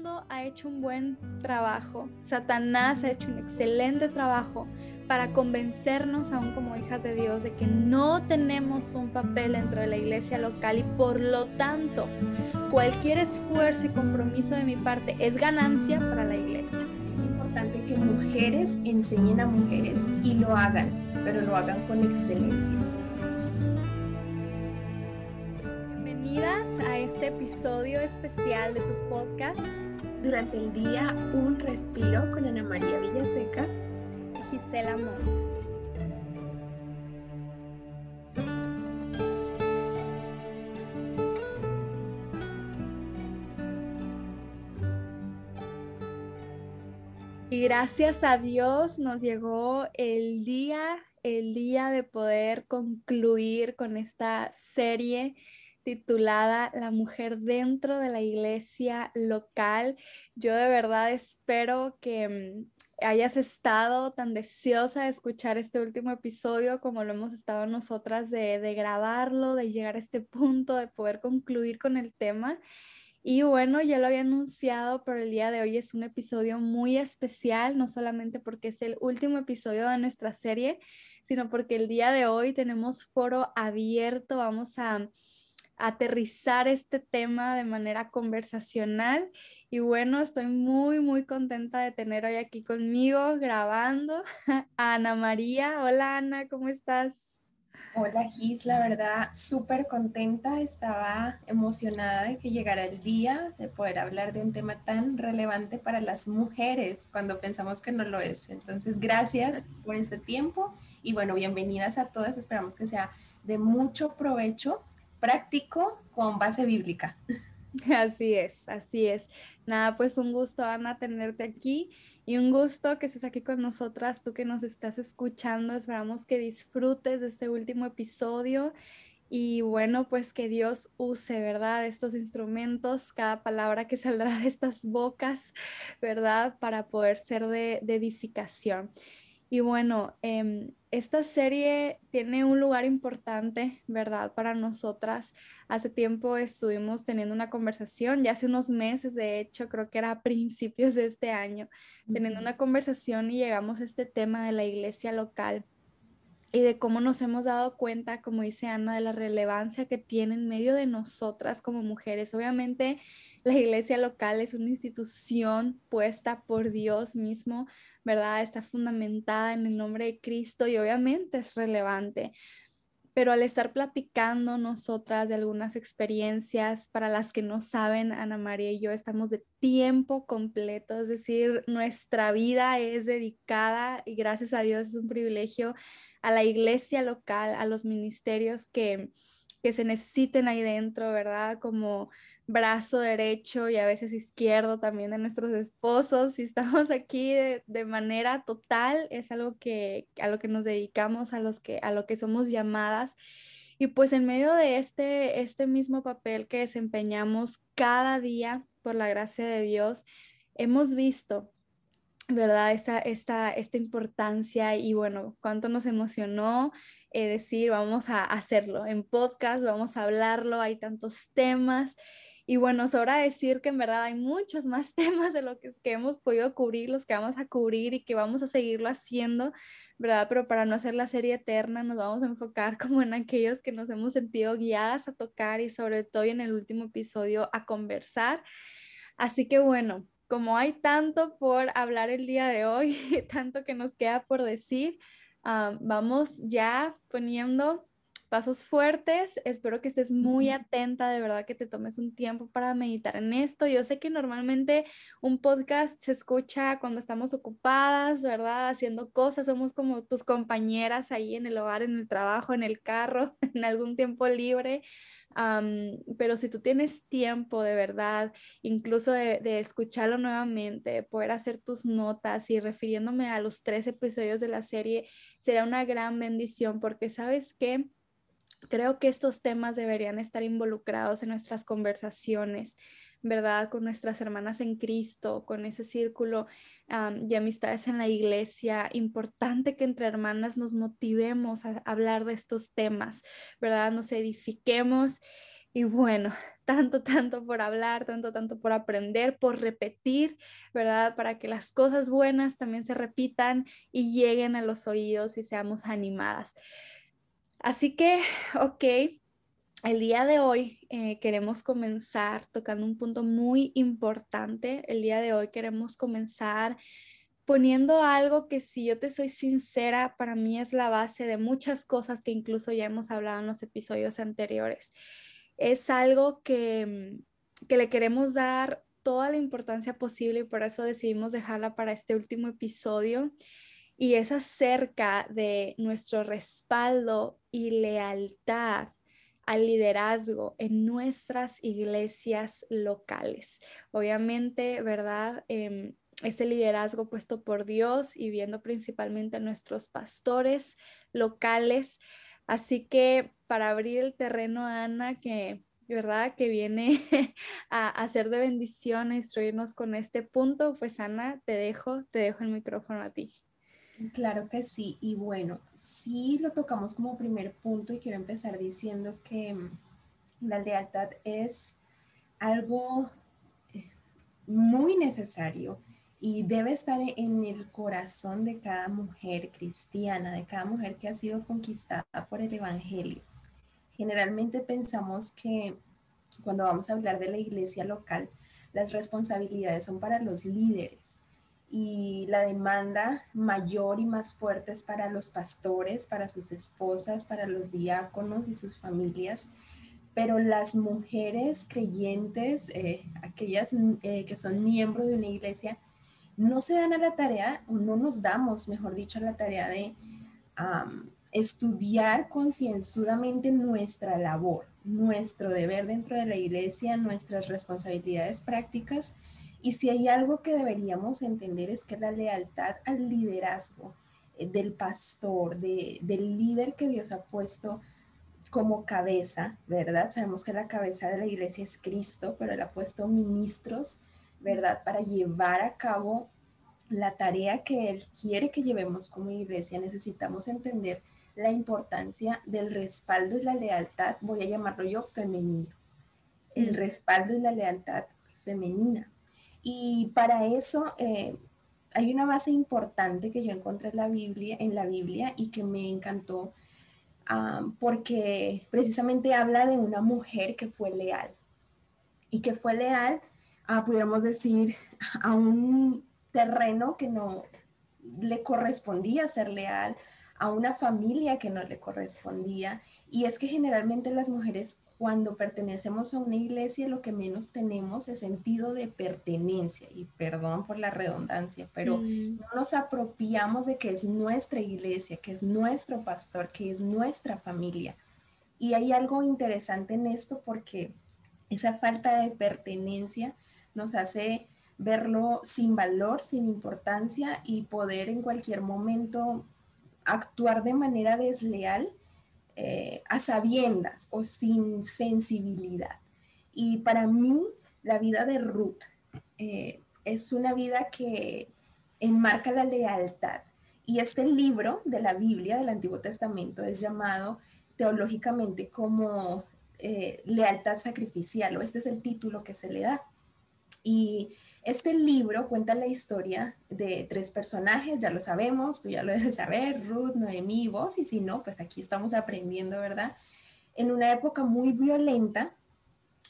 mundo ha hecho un buen trabajo, Satanás ha hecho un excelente trabajo para convencernos, aún como hijas de Dios, de que no tenemos un papel dentro de la iglesia local y por lo tanto cualquier esfuerzo y compromiso de mi parte es ganancia para la iglesia. Es importante que mujeres enseñen a mujeres y lo hagan, pero lo hagan con excelencia. Bienvenidas a este episodio especial de tu podcast. Durante el día, un respiro con Ana María Villaseca y Gisela Montt. Y gracias a Dios nos llegó el día, el día de poder concluir con esta serie titulada La mujer dentro de la iglesia local. Yo de verdad espero que mm, hayas estado tan deseosa de escuchar este último episodio como lo hemos estado nosotras de, de grabarlo, de llegar a este punto, de poder concluir con el tema. Y bueno, ya lo había anunciado, pero el día de hoy es un episodio muy especial, no solamente porque es el último episodio de nuestra serie, sino porque el día de hoy tenemos foro abierto, vamos a, aterrizar este tema de manera conversacional. Y bueno, estoy muy, muy contenta de tener hoy aquí conmigo grabando a Ana María. Hola Ana, ¿cómo estás? Hola Gis, la verdad súper contenta, estaba emocionada de que llegara el día de poder hablar de un tema tan relevante para las mujeres cuando pensamos que no lo es. Entonces, gracias por este tiempo y bueno, bienvenidas a todas, esperamos que sea de mucho provecho práctico con base bíblica. Así es, así es. Nada, pues un gusto, Ana, tenerte aquí y un gusto que estés aquí con nosotras, tú que nos estás escuchando. Esperamos que disfrutes de este último episodio y bueno, pues que Dios use, ¿verdad? Estos instrumentos, cada palabra que saldrá de estas bocas, ¿verdad? Para poder ser de, de edificación. Y bueno, em, esta serie tiene un lugar importante, ¿verdad? Para nosotras. Hace tiempo estuvimos teniendo una conversación, ya hace unos meses, de hecho, creo que era a principios de este año, teniendo una conversación y llegamos a este tema de la iglesia local y de cómo nos hemos dado cuenta, como dice Ana, de la relevancia que tiene en medio de nosotras como mujeres. Obviamente, la iglesia local es una institución puesta por Dios mismo, ¿verdad? Está fundamentada en el nombre de Cristo y obviamente es relevante. Pero al estar platicando nosotras de algunas experiencias, para las que no saben, Ana María y yo estamos de tiempo completo, es decir, nuestra vida es dedicada y gracias a Dios es un privilegio a la iglesia local, a los ministerios que, que se necesiten ahí dentro, ¿verdad? Como brazo derecho y a veces izquierdo también de nuestros esposos. Si estamos aquí de, manera total, es algo que a lo que nos dedicamos, a, los que, a lo que somos llamadas. Y pues en medio de este, este mismo papel que desempeñamos cada día, por la gracia de Dios, hemos visto ¿verdad? Esta, esta, esta importancia y bueno, cuánto nos emocionó eh, decir, vamos a hacerlo en podcast, vamos a hablarlo, hay tantos temas. Y bueno, sobra decir que en verdad hay muchos más temas de lo que, hemos podido cubrir, los que vamos a cubrir y que vamos a seguirlo haciendo, ¿verdad? Pero para no hacer la serie eterna, nos vamos a enfocar como en aquellos que nos hemos sentido guiadas a tocar y sobre todo en el último episodio a conversar. Así que bueno, como hay tanto por hablar el día de hoy, tanto que nos queda por decir, ah, vamos ya poniendo pasos fuertes. Espero que estés muy atenta, de verdad que te tomes un tiempo para meditar en esto. Yo sé que normalmente un podcast se escucha cuando estamos ocupadas, ¿verdad? Haciendo cosas, somos como tus compañeras ahí en el hogar, en el trabajo, en el carro, en algún tiempo libre pero si tú tienes tiempo de verdad, incluso de, escucharlo nuevamente, de poder hacer tus notas y refiriéndome a los tres episodios de la serie, será una gran bendición porque sabes que creo que estos temas deberían estar involucrados en nuestras conversaciones. ¿verdad? Con nuestras hermanas en Cristo, con ese círculo de amistades en la iglesia. Importante que entre hermanas nos motivemos a hablar de estos temas, ¿verdad? Nos edifiquemos Y bueno, tanto, tanto por hablar, tanto, tanto por aprender, por repetir, ¿verdad? Para que las cosas buenas también se repitan y lleguen a los oídos y seamos animadas. Así que, ok, el día de hoy eh, queremos comenzar tocando un punto muy importante. El día de hoy queremos comenzar poniendo algo que si yo te soy sincera, para mí es la base de muchas cosas que incluso ya hemos hablado en los episodios anteriores. Es algo que, mm, que le queremos dar toda la importancia posible y por eso decidimos dejarla para este último episodio y es acerca de nuestro respaldo y lealtad al liderazgo en nuestras iglesias locales. Obviamente, ¿verdad? Eh, ese liderazgo puesto por Dios y viendo principalmente a nuestros pastores locales. Así que para abrir el terreno, Ana, que ¿verdad? Que viene a, hacer de bendición, a instruirnos con este punto, pues Ana, te dejo, te dejo el micrófono a ti. Claro que sí, y bueno, sí lo tocamos como primer punto y quiero empezar diciendo que mm, la lealtad es algo eh, muy necesario y debe estar en el corazón de cada mujer cristiana, de cada mujer que ha sido conquistada por el Evangelio. Generalmente pensamos que cuando vamos a hablar de la iglesia local, las responsabilidades son para los líderes, y la demanda mayor y más fuerte es para los pastores, para sus esposas, para los diáconos y sus familias. Pero las mujeres creyentes, eh, aquellas eh, que son miembros de una iglesia, no se dan a la tarea, o no nos damos, mejor dicho, a la tarea de estudiar concienzudamente nuestra labor, nuestro deber dentro de la iglesia, nuestras responsabilidades prácticas y si hay algo que deberíamos entender es que la lealtad al liderazgo eh, del pastor, del líder que Dios ha puesto como cabeza, ¿verdad? Sabemos que la cabeza de la iglesia es Cristo, pero Él ha puesto ministros, ¿verdad? Para llevar a cabo la tarea que Él quiere que llevemos como iglesia. Necesitamos entender la importancia del respaldo y la lealtad, voy a llamarlo yo femenino, el mm. respaldo y la lealtad femenina. Y para eso eh, hay una base importante que yo encontré en la Biblia, en la Biblia y que me encantó ah, porque precisamente habla de una mujer que fue leal y que fue leal, a, pudiéramos decir, a un terreno que no le correspondía ser leal, a una familia que no le correspondía. Y es que generalmente las mujeres cuando pertenecemos a una iglesia lo que menos tenemos es sentido de pertenencia, y perdón por la redundancia, pero mm. no nos apropiamos de que es nuestra iglesia, que es nuestro pastor, que es nuestra familia. Y hay algo interesante en esto porque esa falta de pertenencia nos hace verlo sin valor, sin importancia y poder en cualquier momento actuar de manera desleal eh, a sabiendas o sin sensibilidad. Y para mí, la vida de Ruth eh, es una vida que enmarca la lealtad. Y este libro de la Biblia del Antiguo Testamento es llamado teológicamente como eh, lealtad sacrificial, o este es el título que se le da. Y este libro cuenta la historia de tres personajes, ya lo sabemos, tú ya lo debes saber, Ruth, Noemí y vos, y si no, pues aquí estamos aprendiendo, ¿verdad? En una época muy violenta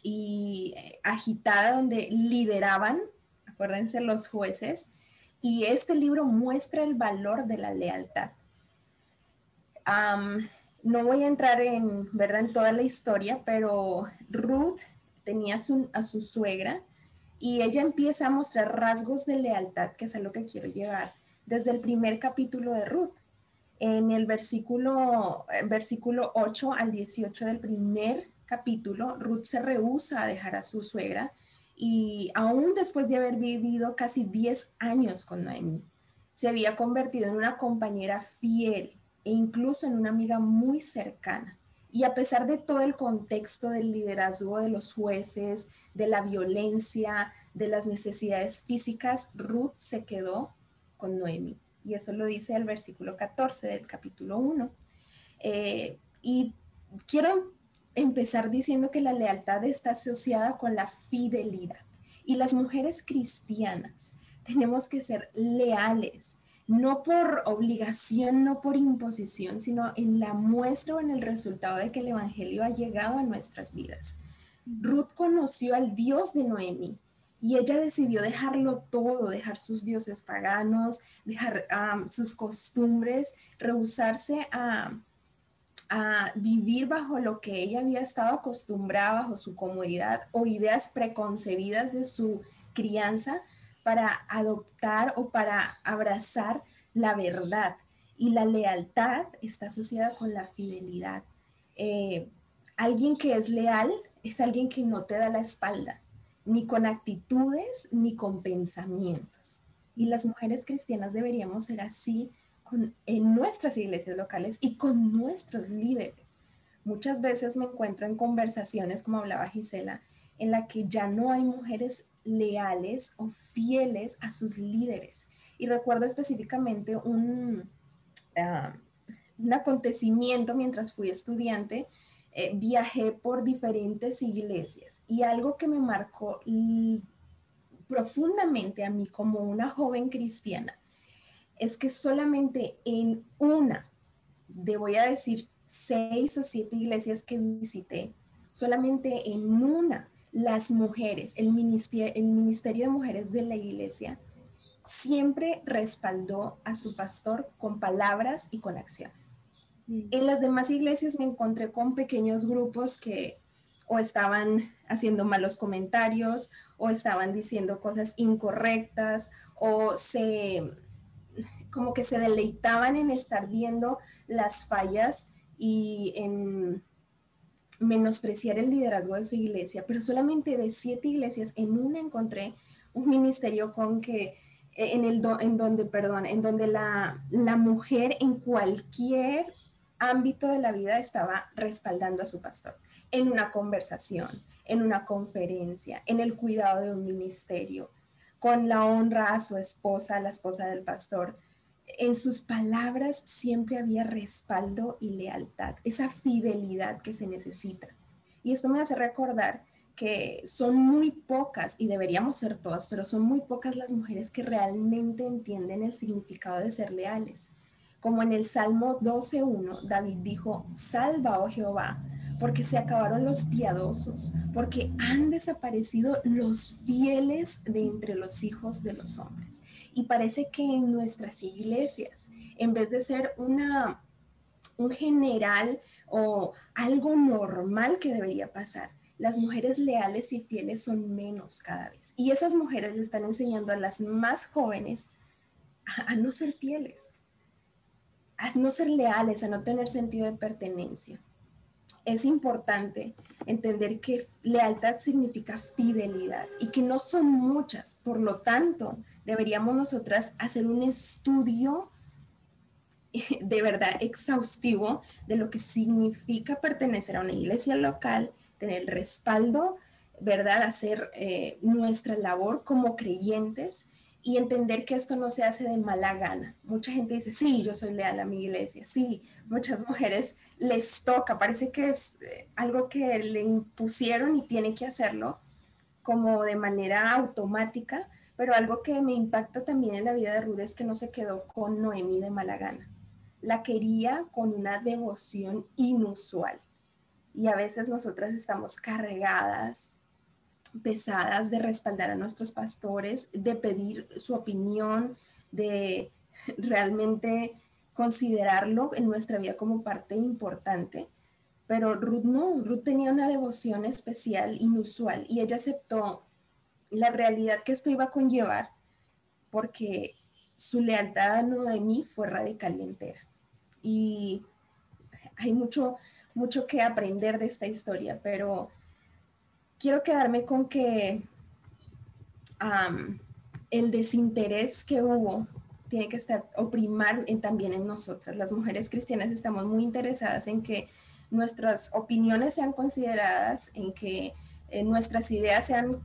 y eh, agitada donde lideraban, acuérdense, los jueces, y este libro muestra el valor de la lealtad. no voy a entrar en, ¿verdad? en toda la historia, pero Ruth tenía a su suegra, y ella empieza a mostrar rasgos de lealtad, que es a lo que quiero llevar, desde el primer capítulo de Ruth. En el versículo, versículo 8 al 18 del primer capítulo, Ruth se rehúsa a dejar a su suegra y aún después de haber vivido casi 10 años con Noemi, se había convertido en una compañera fiel e incluso en una amiga muy cercana. Y a pesar de todo el contexto del liderazgo de los jueces, de la violencia, de las necesidades físicas, Ruth se quedó con Noemi. Y eso lo dice el versículo 14 del capítulo 1. Eh, y quiero empezar diciendo que la lealtad está asociada con la fidelidad. Y las mujeres cristianas tenemos que ser leales, no por obligación, no por imposición, sino en la muestra o en el resultado de que el Evangelio ha llegado a nuestras vidas. Ruth conoció al Dios de Noemi y ella decidió dejarlo todo, dejar sus dioses paganos, dejar sus costumbres, rehusarse a, a vivir bajo lo que ella había estado acostumbrada, bajo su comodidad o ideas preconcebidas de su crianza para adoptar o para abrazar la verdad. Y la lealtad está asociada con la fidelidad. Eh, alguien que es leal es alguien que no te da la espalda, ni con actitudes ni con pensamientos. Y las mujeres cristianas deberíamos ser así en nuestras iglesias locales y con nuestros líderes. Muchas veces me encuentro en conversaciones, como hablaba Gisela, en la que ya no hay mujeres leales o fieles a sus líderes. Y recuerdo específicamente un, ah, un acontecimiento mientras fui estudiante. Eh, viajé por diferentes iglesias y algo que me marcó profundamente a mí como una joven cristiana es que solamente en una, de voy a decir seis o siete iglesias que visité, solamente en una las mujeres, el ministerio, el ministerio de mujeres de la iglesia, siempre respaldó a su pastor con palabras y con acciones. Mm. En las demás iglesias me encontré con pequeños grupos que o estaban haciendo malos comentarios o estaban diciendo cosas incorrectas o se como que se deleitaban en estar viendo las fallas y en menospreciar el liderazgo de su iglesia, pero solamente de siete iglesias, en una encontré un ministerio con que, eh, en, el en donde, perdón, en donde la, la mujer en cualquier ámbito de la vida estaba respaldando a su pastor, en una conversación, en una conferencia, en el cuidado de un ministerio, con la honra a su esposa, la esposa del pastor en sus palabras siempre había respaldo y lealtad, esa fidelidad que se necesita. Y esto me hace recordar que son muy pocas, y deberíamos ser todas, pero son muy pocas las mujeres que realmente entienden el significado de ser leales. Como en el Salmo 12.1, David dijo, salva, oh Jehová, porque se acabaron los piadosos, porque han desaparecido los fieles de entre los hijos de los hombres. Y parece que en nuestras iglesias, en vez de ser una, un general o algo normal que debería pasar, las mujeres leales y fieles son menos cada vez. Y esas mujeres le están enseñando a las más jóvenes a, a no ser fieles, a no ser leales, a no tener sentido de pertenencia es importante entender que lealtad significa fidelidad y que no son muchas. Por lo tanto, deberíamos nosotras hacer un estudio de verdad exhaustivo de lo que significa pertenecer a una iglesia local, tener respaldo, ¿verdad? Hacer eh, nuestra labor como creyentes y entender que esto no se hace de mala gana. Mucha gente dice, sí, yo soy leal a mi iglesia, sí, muchas mujeres les toca, parece que es eh, algo que le impusieron y tienen que hacerlo como de manera automática, pero algo que me impacta también en la vida de Ruth es que no se quedó con Noemi de mala gana. La quería con una devoción inusual. Y a veces nosotras estamos cargadas pesadas de respaldar a nuestros pastores, de pedir su opinión, de realmente considerarlo en nuestra vida como parte importante. Pero Ruth no, Ruth tenía una devoción especial, inusual, y ella aceptó la realidad que esto iba a conllevar porque su lealtad a Noemí fue radical y entera. Y hay mucho, mucho que aprender de esta historia, pero quiero quedarme con que el desinterés que hubo tiene que estar oprimar también en nosotras. Las mujeres cristianas estamos muy interesadas en que nuestras opiniones sean consideradas, en que eh, nuestras ideas sean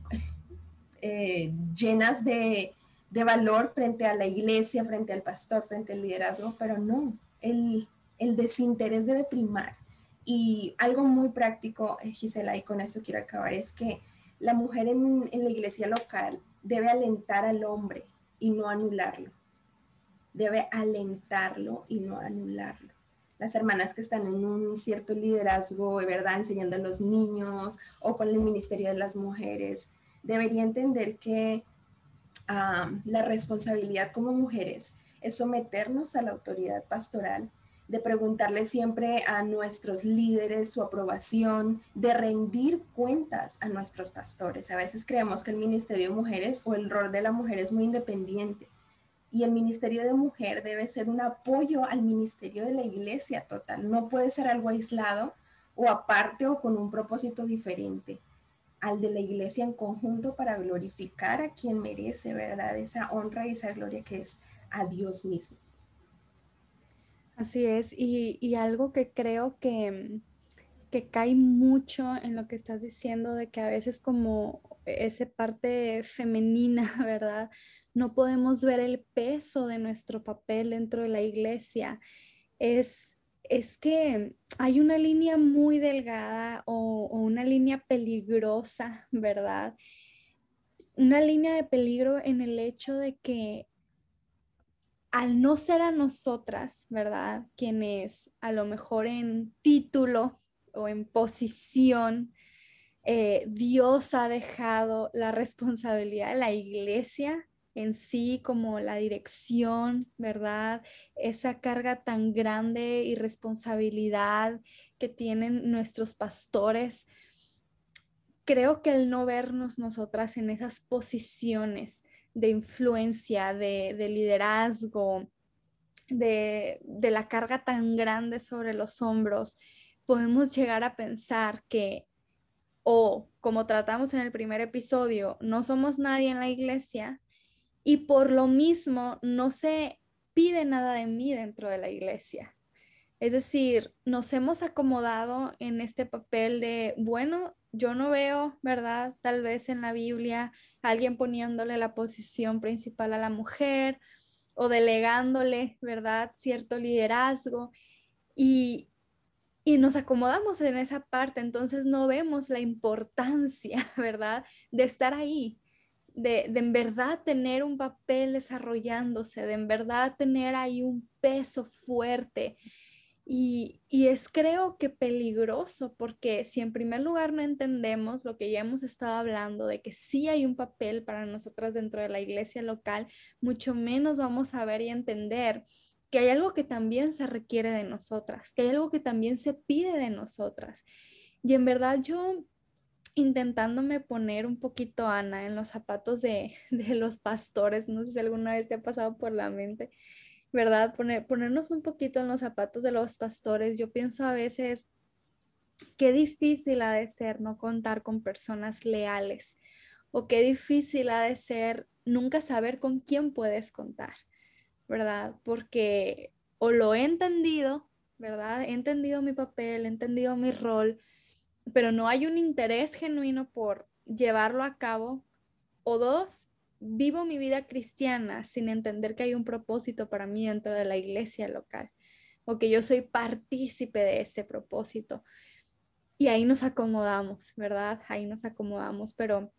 eh, llenas de, de, valor frente a la iglesia, frente al pastor, frente al liderazgo, pero no, el, el desinterés debe primar Y algo muy práctico, eh, Gisela, y con esto quiero acabar, es que la mujer en, en la iglesia local debe alentar al hombre y no anularlo. Debe alentarlo y no anularlo las hermanas que están en un cierto liderazgo, ¿verdad? Enseñando a los niños o con el Ministerio de las Mujeres, debería entender que la responsabilidad como mujeres es someternos a la autoridad pastoral, de preguntarle siempre a nuestros líderes su aprobación, de rendir cuentas a nuestros pastores. A veces creemos que el Ministerio de Mujeres o el rol de la mujer es muy independiente y el Ministerio de Mujer debe ser un apoyo al Ministerio de la Iglesia total. No puede ser algo aislado o aparte o con un propósito diferente al de la iglesia en conjunto para glorificar a quien merece, ¿verdad? Esa honra y esa gloria que es a Dios mismo. Así es, y, y algo que creo que, que cae mucho en lo que estás diciendo, de que a veces como esa parte femenina, ¿verdad? No podemos ver el peso de nuestro papel dentro de la iglesia. Es, es que hay una línea muy delgada o, una línea peligrosa, ¿verdad? Una línea de peligro en el hecho de que al no ser a nosotras, ¿verdad? Quienes a lo mejor en título o en posición, eh, Dios ha dejado la responsabilidad de la iglesia en sí como la dirección, ¿verdad? Esa carga tan grande y responsabilidad que tienen nuestros pastores. Creo que el no vernos nosotras en esas posiciones de influencia, de, liderazgo, de, de la carga tan grande sobre los hombros, podemos llegar a pensar que o como tratamos en el primer episodio, no somos nadie en la iglesia y por lo mismo no se pide nada de mí dentro de la iglesia. Es decir, nos hemos acomodado en este papel de, bueno, yo no veo, ¿verdad? Tal vez en la Biblia alguien poniéndole la posición principal a la mujer o delegándole, ¿verdad? Cierto liderazgo. Y, y nos acomodamos en esa parte, entonces no vemos la importancia, ¿verdad? De estar ahí, de, de, en verdad tener un papel desarrollándose, de en verdad tener ahí un peso fuerte. Y, y, es creo que peligroso porque si en primer lugar no entendemos lo que ya hemos estado hablando de que sí hay un papel para nosotras dentro de la iglesia local, mucho menos vamos a ver y entender que hay algo que también se requiere de nosotras, que hay algo que también se pide de nosotras. Y en verdad yo intentándome poner un poquito, Ana, en los zapatos de, de los pastores, no sé si alguna vez te ha pasado por la mente, ¿verdad? Poner, ponernos un poquito en los zapatos de los pastores. Yo pienso a veces, qué difícil ha de ser no contar con personas leales o qué difícil ha de ser nunca saber con quién puedes contar. ¿verdad? Porque o lo he entendido, ¿verdad? He entendido mi papel, he entendido mi rol, pero no hay un interés genuino por llevarlo a cabo. O dos, vivo mi vida cristiana sin entender que hay un propósito para mí dentro de la iglesia local o que yo soy partícipe de ese propósito. Y ahí nos acomodamos, ¿verdad? Ahí nos acomodamos, pero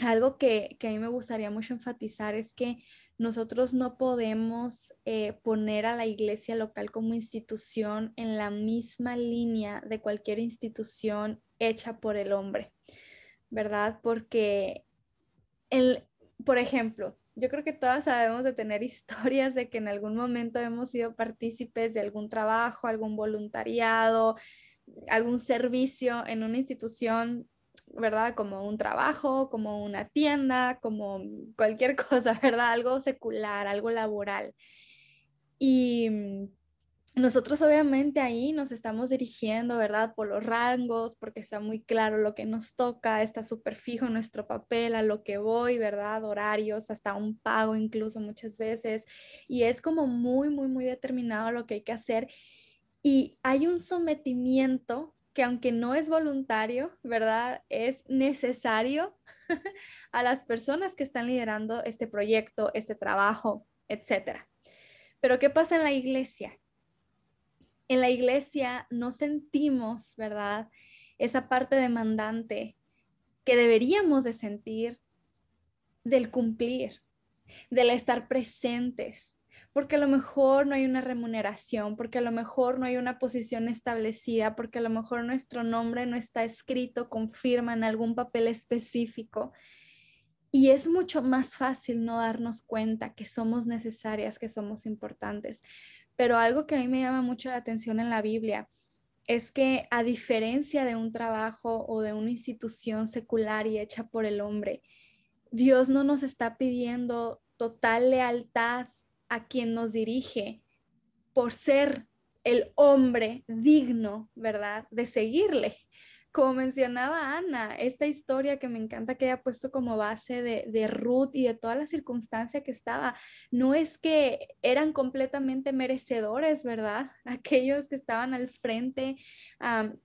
algo que, que a mí me gustaría mucho enfatizar es que nosotros no podemos eh, poner a la iglesia local como institución en la misma línea de cualquier institución hecha por el hombre, ¿verdad? Porque, el, por ejemplo, yo creo que todas sabemos de tener historias de que en algún momento hemos sido partícipes de algún trabajo, algún voluntariado, algún servicio en una institución ¿verdad? Como un trabajo, como una tienda, como cualquier cosa, ¿verdad? Algo secular, algo laboral. Y mm, nosotros obviamente ahí nos estamos dirigiendo, ¿verdad? Por los rangos, porque está muy claro lo que nos toca, está súper fijo nuestro papel, a lo que voy, ¿verdad? Horarios, hasta un pago incluso muchas veces. Y es como muy, muy, muy determinado lo que hay que hacer. Y hay un sometimiento que aunque no es voluntario, ¿verdad? Es necesario a las personas que están liderando este proyecto, este trabajo, etc. Pero ¿qué pasa en la iglesia? en la iglesia no sentimos, ¿verdad? Esa parte demandante que deberíamos de sentir del cumplir, del estar presentes, porque a lo mejor no hay una remuneración, porque a lo mejor no hay una posición establecida, porque a lo mejor nuestro nombre no está escrito con firma en algún papel específico. Y es mucho más fácil no darnos cuenta que somos necesarias, que somos importantes. Pero algo que a mí me llama mucho la atención en la Biblia es que a diferencia de un trabajo o de una institución secular y hecha por el hombre, Dios no nos está pidiendo total lealtad a quien nos dirige por ser el hombre digno, ¿verdad? De seguirle como mencionaba Ana, esta historia que me encanta que haya puesto como base de, Ruth y de toda la circunstancia que estaba, no es que eran completamente merecedores, ¿verdad? Aquellos que estaban al frente,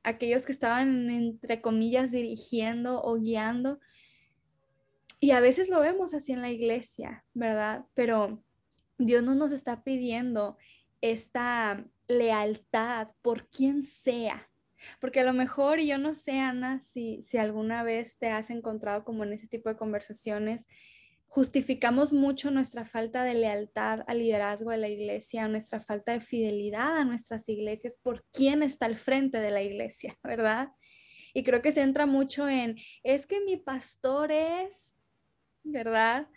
aquellos que estaban, entre comillas, dirigiendo o guiando. Y a veces lo vemos así en la iglesia, ¿verdad? Pero Dios no nos está pidiendo esta lealtad por quien sea, porque a lo mejor, y yo no sé, Ana, si, si alguna vez te has encontrado como en ese tipo de conversaciones, justificamos mucho nuestra falta de lealtad al liderazgo de la iglesia, nuestra falta de fidelidad a nuestras iglesias por quién está al frente de la iglesia, ¿verdad? Y creo que se entra mucho en, es que mi pastor es, ¿verdad?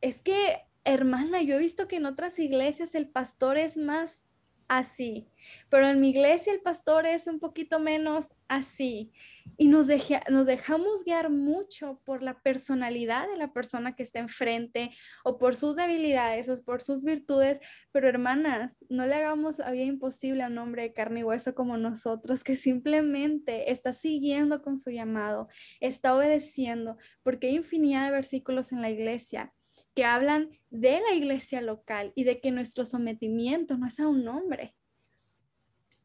Es que, hermana, yo he visto que en otras iglesias el pastor es más así, pero en mi iglesia el pastor es un poquito menos así. Y nos, nos dejamos guiar mucho por la personalidad de la persona que está enfrente o por sus debilidades o por sus virtudes, pero hermanas, no le hagamos la vida imposible a un hombre de carne y hueso como nosotros, que simplemente está siguiendo con su llamado, está obedeciendo, porque hay infinidad de versículos en la iglesia que hablan de la iglesia local y de que nuestro sometimiento no es a un hombre.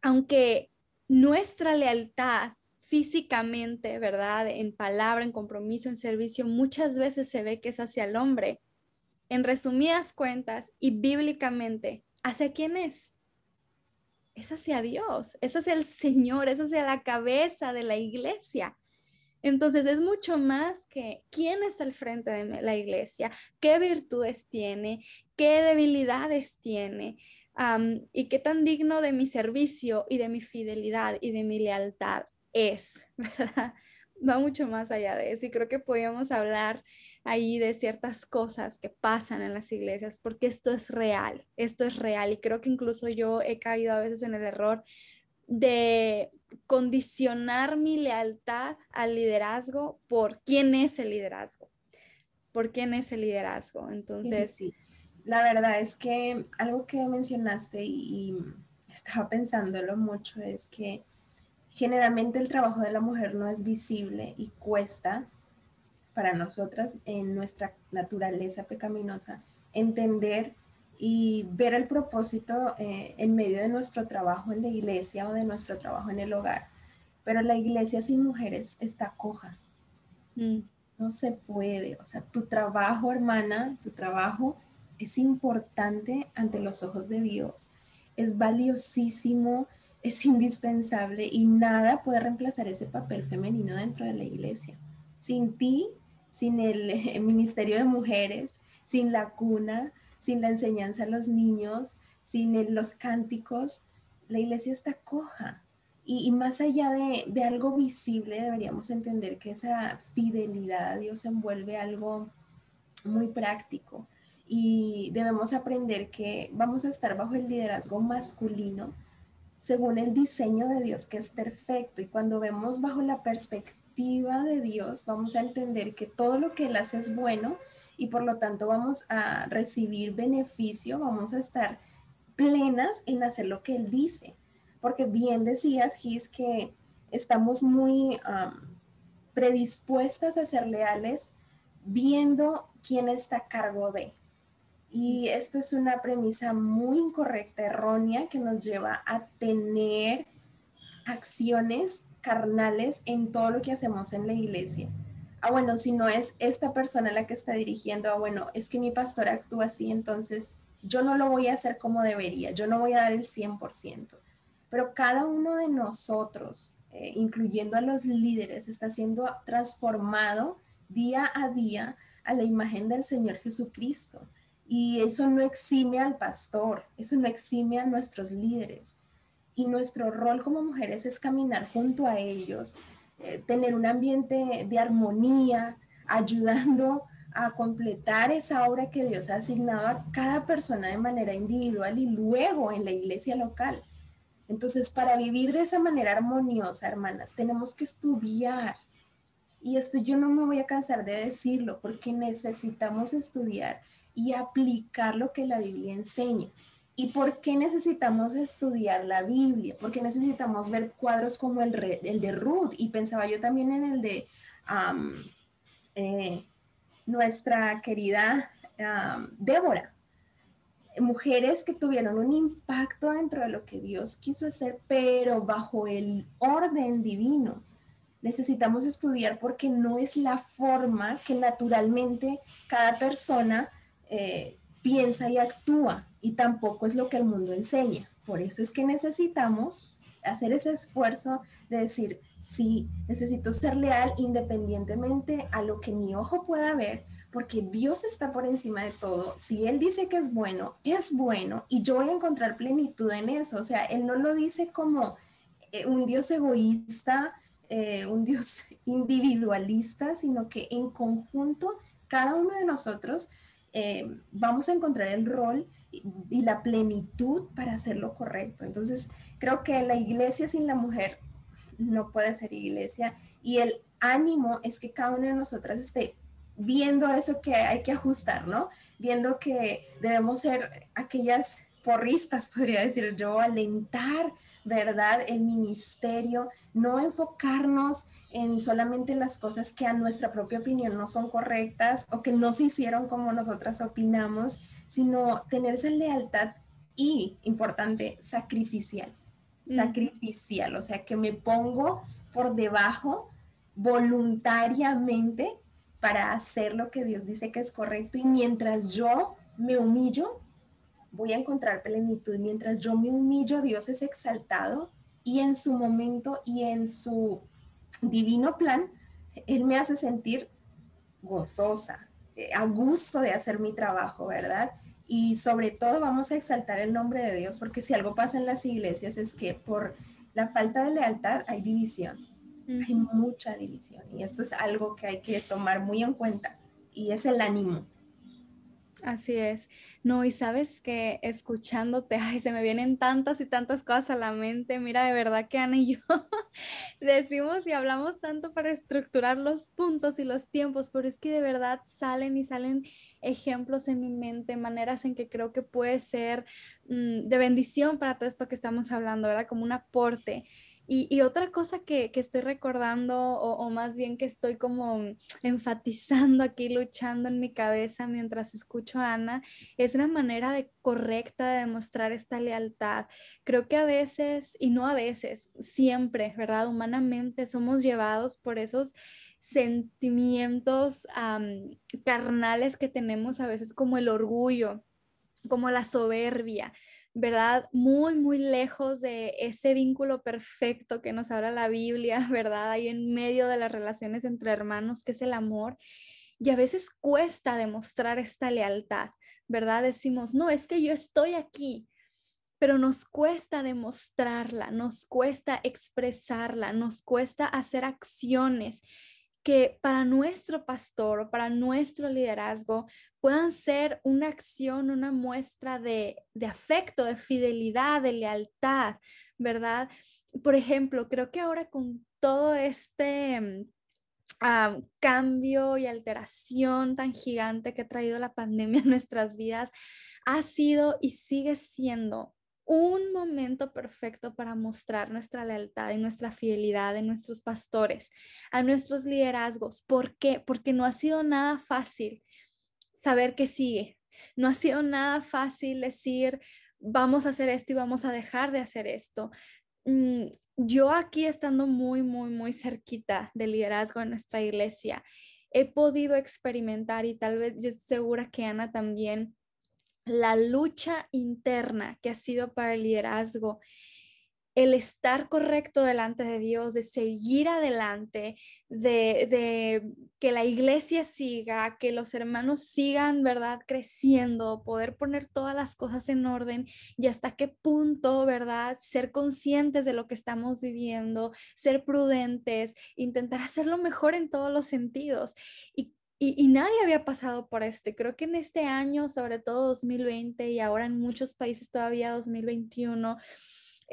Aunque nuestra lealtad físicamente, ¿verdad? En palabra, en compromiso, en servicio, muchas veces se ve que es hacia el hombre. En resumidas cuentas y bíblicamente, ¿hacia quién es? Es hacia Dios, es hacia el Señor, es hacia la cabeza de la iglesia. Entonces es mucho más que quién es al frente de la iglesia, qué virtudes tiene, qué debilidades tiene y qué tan digno de mi servicio y de mi fidelidad y de mi lealtad es, ¿verdad? Va mucho más allá de eso y creo que podríamos hablar ahí de ciertas cosas que pasan en las iglesias porque esto es real, esto es real y creo que incluso yo he caído a veces en el error de condicionar mi lealtad al liderazgo por quién es el liderazgo, por quién es el liderazgo. Entonces, sí, la verdad es que algo que mencionaste y, estaba pensándolo mucho es que generalmente el trabajo de la mujer no es visible y cuesta para nosotras en nuestra naturaleza pecaminosa entender y ver el propósito eh, en medio de nuestro trabajo en la iglesia o de nuestro trabajo en el hogar. Pero la iglesia sin mujeres está coja. Mm. No se puede. O sea, tu trabajo, hermana, tu trabajo es importante ante los ojos de Dios. Es valiosísimo, es indispensable y nada puede reemplazar ese papel femenino dentro de la iglesia. Sin ti, sin el ministerio de mujeres, sin la cuna, sin la enseñanza a los niños, sin los cánticos, la iglesia está coja. Y, más allá de, algo visible, deberíamos entender que esa fidelidad a Dios envuelve algo muy práctico. Y debemos aprender que vamos a estar bajo el liderazgo masculino según el diseño de Dios que es perfecto. Y cuando vemos bajo la perspectiva de Dios, vamos a entender que todo lo que Él hace es bueno y por lo tanto vamos a recibir beneficio, vamos a estar plenas en hacer lo que Él dice. Porque bien decías, Gis, que estamos muy predispuestas a ser leales viendo quién está a cargo de. Y esto es una premisa muy incorrecta, errónea, que nos lleva a tener acciones carnales en todo lo que hacemos en la iglesia ah, bueno, si no es esta persona la que está dirigiendo, ah, bueno, es que mi pastor actúa así, entonces yo no lo voy a hacer como debería, yo no voy a dar el 100%, pero cada uno de nosotros, eh, incluyendo a los líderes, está siendo transformado día a día a la imagen del Señor Jesucristo. Y eso no exime al pastor, eso no exime a nuestros líderes. Y nuestro rol como mujeres es caminar junto a ellos, eh, tener un ambiente de armonía, ayudando a completar esa obra que Dios ha asignado a cada persona de manera individual y luego en la iglesia local. Entonces, para vivir de esa manera armoniosa, hermanas, tenemos que estudiar. Y esto yo no me voy a cansar de decirlo porque necesitamos estudiar y aplicar lo que la Biblia enseña. ¿Y por qué necesitamos estudiar la Biblia? Porque necesitamos ver cuadros como el, de Ruth y pensaba yo también en el de eh, nuestra querida Débora. Mujeres que tuvieron un impacto dentro de lo que Dios quiso hacer, pero bajo el orden divino. Necesitamos estudiar porque no es la forma que naturalmente cada persona eh, piensa y actúa y tampoco es lo que el mundo enseña. Por eso es que necesitamos hacer ese esfuerzo de decir, sí, necesito ser leal independientemente a lo que mi ojo pueda ver, porque Dios está por encima de todo. Si Él dice que es bueno, es bueno y yo voy a encontrar plenitud en eso. O sea, Él no lo dice como eh, un Dios egoísta, eh, un Dios individualista, sino que en conjunto cada uno de nosotros eh, vamos a encontrar el rol y, la plenitud para hacer lo correcto. Entonces, creo que la iglesia sin la mujer no puede ser iglesia y el ánimo es que cada una de nosotras esté viendo eso que hay que ajustar, ¿no? Viendo que debemos ser aquellas porristas, podría decir yo, alentar ¿verdad? El ministerio, no enfocarnos en solamente las cosas que a nuestra propia opinión no son correctas o que no se hicieron como nosotras opinamos, sino tener esa lealtad y, importante, sacrificial. Sacrificial, o sea, que me pongo por debajo voluntariamente para hacer lo que Dios dice que es correcto y mientras yo me humillo, voy a encontrar plenitud. Mientras yo me humillo, Dios es exaltado y en su momento y en su divino plan, Él me hace sentir gozosa, eh, a gusto de hacer mi trabajo, ¿verdad? Y sobre todo vamos a exaltar el nombre de Dios, porque si algo pasa en las iglesias es que por la falta de lealtad hay división, hay mucha división. Y esto es algo que hay que tomar muy en cuenta y es el ánimo Así es. No, y sabes que escuchándote, ay, se me vienen tantas y tantas cosas a la mente. Mira, de verdad que Ana y yo decimos y hablamos tanto para estructurar los puntos y los tiempos, pero es que de verdad salen y salen ejemplos en mi mente, maneras en que creo que puede ser mm, de bendición para todo esto que estamos hablando, ¿verdad? Como un aporte. Y, otra cosa que, estoy recordando, o, más bien que estoy como enfatizando aquí, luchando en mi cabeza mientras escucho a Ana, es la manera de correcta de demostrar esta lealtad. Creo que a veces, y no a veces, siempre, ¿verdad? Humanamente somos llevados por esos sentimientos carnales que tenemos a veces como el orgullo, como la soberbia, ¿verdad? Muy, muy lejos de ese vínculo perfecto que nos habla la Biblia, ¿verdad? Ahí en medio de las relaciones entre hermanos, que es el amor. Y a veces cuesta demostrar esta lealtad, ¿verdad? Decimos, no, es que yo estoy aquí, pero nos cuesta demostrarla, nos cuesta expresarla, nos cuesta hacer acciones que para nuestro pastor o para nuestro liderazgo puedan ser una acción, una muestra de, afecto, de fidelidad, de lealtad, ¿verdad? Por ejemplo, creo que ahora con todo este mm, ah, cambio y alteración tan gigante que ha traído la pandemia a nuestras vidas, ha sido y sigue siendo un momento perfecto para mostrar nuestra lealtad y nuestra fidelidad en nuestros pastores, a nuestros liderazgos. ¿Por qué? Porque no ha sido nada fácil saber qué sigue. No ha sido nada fácil decir, vamos a hacer esto y vamos a dejar de hacer esto. Mm, yo aquí estando muy, muy, muy cerquita del liderazgo en nuestra iglesia, he podido experimentar y tal vez yo estoy segura que Ana también la lucha interna que ha sido para el liderazgo el estar correcto delante de Dios, de seguir adelante, de, que la iglesia siga, que los hermanos sigan, ¿verdad? Creciendo, poder poner todas las cosas en orden y hasta qué punto, ¿verdad? Ser conscientes de lo que estamos viviendo, ser prudentes, intentar hacerlo mejor en todos los sentidos. Y y, nadie había pasado por esto. Creo que en este año, sobre todo 2020 y ahora en muchos países todavía 2021,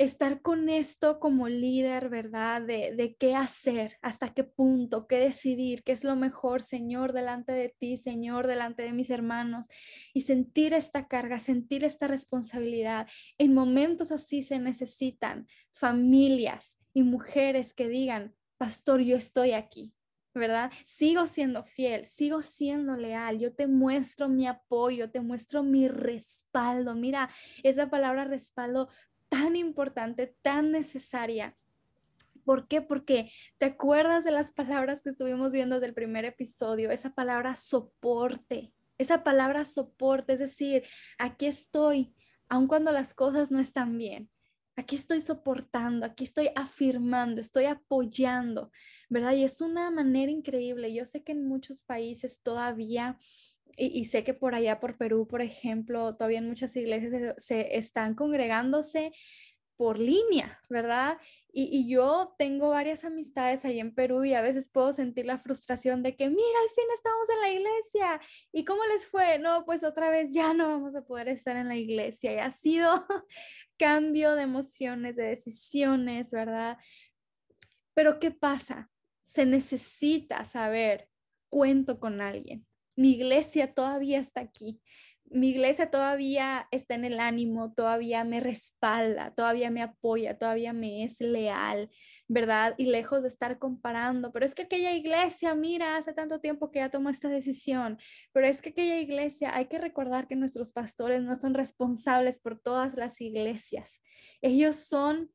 estar con esto como líder, ¿verdad? De, de, qué hacer, hasta qué punto, qué decidir, qué es lo mejor, Señor, delante de ti, Señor, delante de mis hermanos, y sentir esta carga, sentir esta responsabilidad. En momentos así se necesitan familias y mujeres que digan, pastor, yo estoy aquí. ¿verdad? Sigo siendo fiel, sigo siendo leal, yo te muestro mi apoyo, te muestro mi respaldo. Mira, esa palabra respaldo tan importante, tan necesaria. ¿Por qué? Porque te acuerdas de las palabras que estuvimos viendo del primer episodio, esa palabra soporte, esa palabra soporte, es decir, aquí estoy, aun cuando las cosas no están bien. Aquí estoy soportando, aquí estoy afirmando, estoy apoyando, ¿verdad? Y es una manera increíble. Yo sé que en muchos países todavía y, sé que por allá, por Perú, por ejemplo, todavía en muchas iglesias se, están congregándose por línea, ¿verdad? Y, yo tengo varias amistades ahí en Perú y a veces puedo sentir la frustración de que, mira, al fin estamos en la iglesia. ¿Y cómo les fue? No, pues otra vez ya no vamos a poder estar en la iglesia. Y ha sido cambio de emociones, de decisiones, ¿verdad? Pero ¿qué pasa? Se necesita saber, cuento con alguien, mi iglesia todavía está aquí. Mi iglesia todavía está en el ánimo, todavía me respalda, todavía me apoya, todavía me es leal, ¿verdad? Y lejos de estar comparando, pero es que aquella iglesia, mira, hace tanto tiempo que ya tomó esta decisión, pero es que aquella iglesia, hay que recordar que nuestros pastores no son responsables por todas las iglesias. Ellos son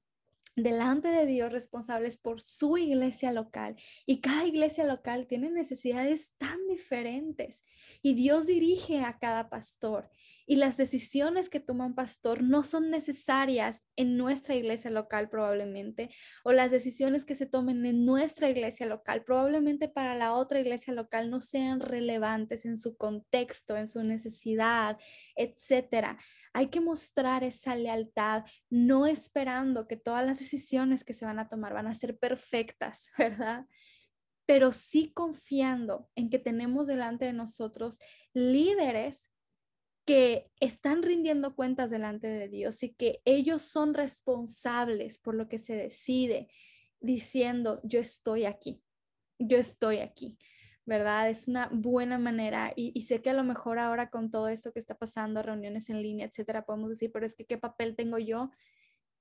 delante de Dios responsables por su iglesia local. Y cada iglesia local tiene necesidades tan diferentes. Y Dios dirige a cada pastor. Y las decisiones que toma un pastor no son necesarias en nuestra iglesia local probablemente. O las decisiones que se tomen en nuestra iglesia local probablemente para la otra iglesia local no sean relevantes en su contexto, en su necesidad, etcétera. Hay que mostrar esa lealtad, no esperando que todas las decisiones que se van a tomar van a ser perfectas, ¿verdad? Pero sí confiando en que tenemos delante de nosotros líderes que están rindiendo cuentas delante de Dios y que ellos son responsables por lo que se decide, diciendo, yo estoy aquí, yo estoy aquí. ¿verdad? Es una buena manera y, sé que a lo mejor ahora con todo esto que está pasando, reuniones en línea, etcétera, podemos decir, pero es que ¿qué papel tengo yo?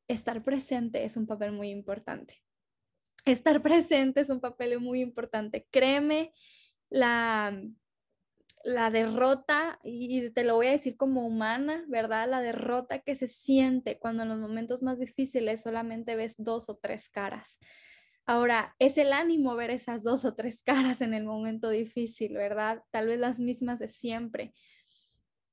Estar presente es un papel muy importante. Estar presente es un papel muy importante. Créeme, la, la derrota, y te lo voy a decir como humana, ¿verdad? La derrota que se siente cuando en los momentos más difíciles solamente ves dos o tres caras. Ahora, es el ánimo ver esas dos o tres caras en el momento difícil, ¿verdad? Tal vez las mismas de siempre.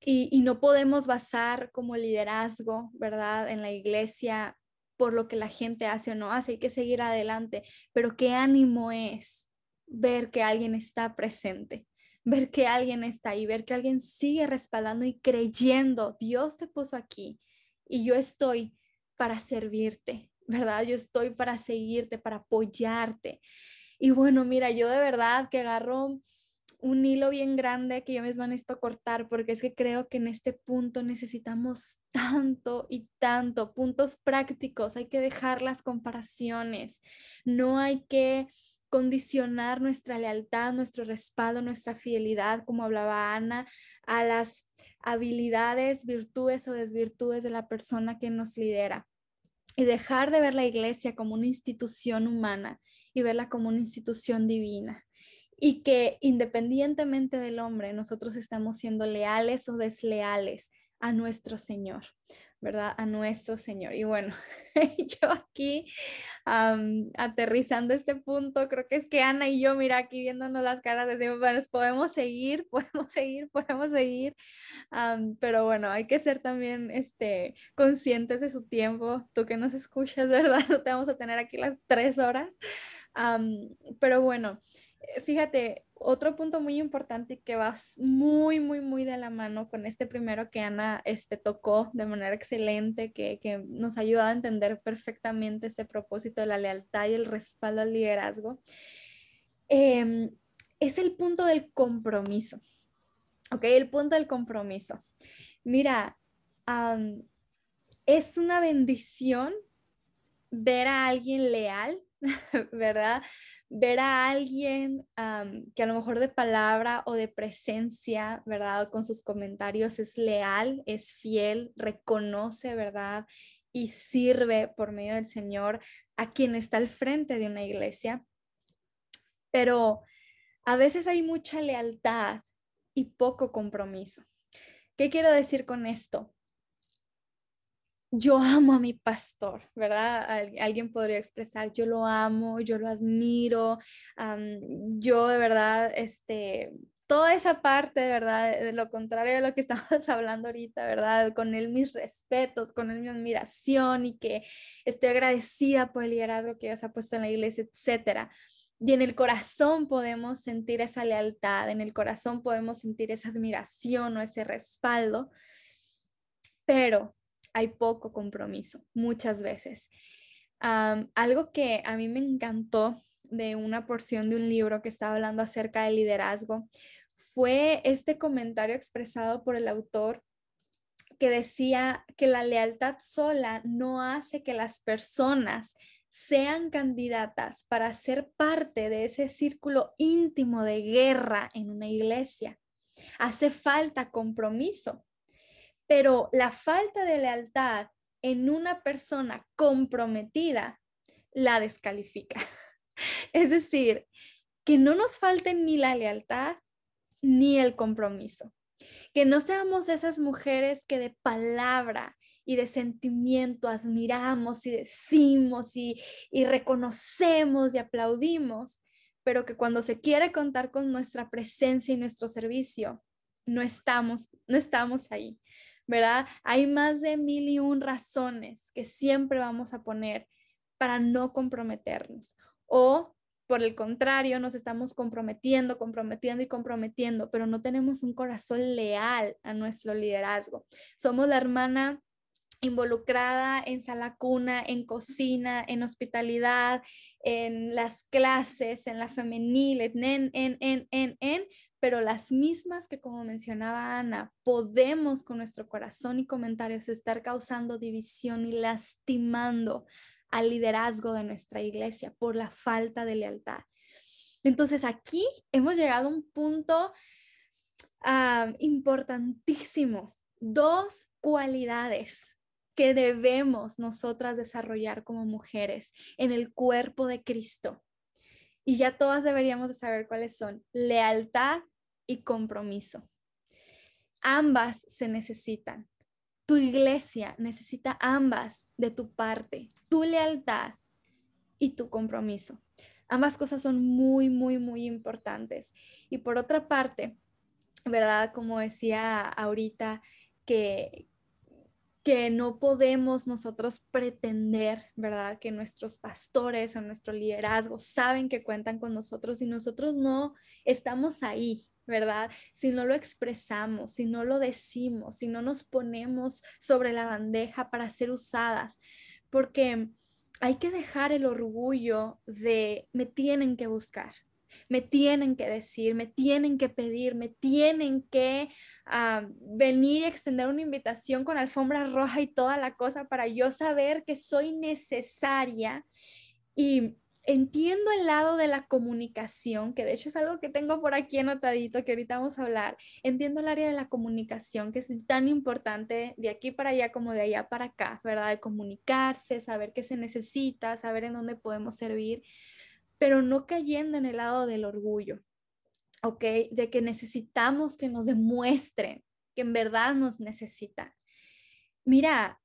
Y, no podemos basar como liderazgo, ¿verdad? En la iglesia por lo que la gente hace o no hace, hay que seguir adelante, pero qué ánimo es ver que alguien está presente, ver que alguien está ahí, ver que alguien sigue respaldando y creyendo, Dios te puso aquí y yo estoy para servirte, ¿verdad? Yo estoy para seguirte, para apoyarte. Y bueno, mira, yo de verdad que agarro un hilo bien grande que yo misma necesito cortar porque es que creo que en este punto necesitamos tanto y tanto puntos prácticos, hay que dejar las comparaciones, no hay que condicionar nuestra lealtad, nuestro respaldo, nuestra fidelidad, como hablaba Ana, a las habilidades, virtudes o desvirtudes de la persona que nos lidera y dejar de ver la iglesia como una institución humana y verla como una institución divina. Y que independientemente del hombre, nosotros estamos siendo leales o desleales a nuestro Señor. ¿Verdad? A nuestro Señor. Y bueno, yo aquí aterrizando este punto, creo que es que Ana y yo, mira, aquí viéndonos las caras, decimos, bueno, podemos seguir, podemos seguir, podemos seguir, pero bueno, hay que ser también este, conscientes de su tiempo. Tú que nos escuchas, ¿verdad? No te vamos a tener aquí las tres horas. pero bueno, fíjate, otro punto muy importante que va muy, muy, muy de la mano con este primero que Ana este, tocó de manera excelente, que, que nos ha ayudado a entender perfectamente este propósito de la lealtad y el respaldo al liderazgo, em, es el punto del compromiso. ¿Ok? El punto del compromiso. Mira, es una bendición ver a alguien leal, ¿verdad? ver a alguien que a lo mejor de palabra o de presencia, ¿verdad? Con sus comentarios es leal, es fiel, reconoce, ¿verdad? Y sirve por medio del Señor a quien está al frente de una iglesia. Pero a veces hay mucha lealtad y poco compromiso. ¿Qué quiero decir con esto? Yo amo a mi pastor, ¿verdad? Alguien podría expresar, yo lo amo, yo lo admiro, yo de verdad, este, toda esa parte, ¿verdad? De lo contrario de lo que estamos hablando ahorita, ¿verdad? Con él mis respetos, con él mi admiración y que estoy agradecida por el liderazgo que Dios ha puesto en la iglesia, etcétera. Y en el corazón podemos sentir esa lealtad, en el corazón podemos sentir esa admiración o ese respaldo, pero hay poco compromiso muchas veces. algo que a mí me encantó de una porción de un libro que estaba hablando acerca del liderazgo fue este comentario expresado por el autor que decía que la lealtad sola no hace que las personas sean candidatas para ser parte de ese círculo íntimo de guerra en una iglesia. Hace falta compromiso pero la falta de lealtad en una persona comprometida la descalifica. Es decir, que no nos falte ni la lealtad ni el compromiso. Que no seamos esas mujeres que de palabra y de sentimiento admiramos y decimos y, y reconocemos y aplaudimos, pero que cuando se quiere contar con nuestra presencia y nuestro servicio, no estamos, no estamos ahí. ¿Verdad? Hay más de mil y un razones que siempre vamos a poner para no comprometernos. O, por el contrario, nos estamos comprometiendo, comprometiendo y comprometiendo, pero no tenemos un corazón leal a nuestro liderazgo. Somos la hermana involucrada en sala cuna, en cocina, en hospitalidad, en las clases, en la femenil, en, en, en, en, en, pero las mismas que como mencionaba Ana, podemos con nuestro corazón y comentarios estar causando división y lastimando al liderazgo de nuestra iglesia por la falta de lealtad. Entonces aquí hemos llegado a un punto ah, importantísimo, dos cualidades que debemos nosotras desarrollar como mujeres en el cuerpo de Cristo. Y ya todas deberíamos de saber cuáles son. Lealtad compromiso. Ambas se necesitan. Tu iglesia necesita ambas de tu parte, tu lealtad y tu compromiso. Ambas cosas son muy, muy, muy importantes. Y por otra parte, ¿verdad? Como decía ahorita, que, que no podemos nosotros pretender, ¿verdad? Que nuestros pastores o nuestro liderazgo saben que cuentan con nosotros y nosotros no estamos ahí, ¿verdad? Si no lo expresamos, si no lo decimos, si no nos ponemos sobre la bandeja para ser usadas, porque hay que dejar el orgullo de me tienen que buscar, me tienen que decir, me tienen que pedir, me tienen que ah, venir y extender una invitación con alfombra roja y toda la cosa para yo saber que soy necesaria y entiendo el lado de la comunicación, que de hecho es algo que tengo por aquí anotadito, que ahorita vamos a hablar. Entiendo el área de la comunicación, que es tan importante de aquí para allá como de allá para acá, ¿verdad? De comunicarse, saber qué se necesita, saber en dónde podemos servir, pero no cayendo en el lado del orgullo, ¿ok? De que necesitamos que nos demuestren que en verdad nos necesitan. Mira,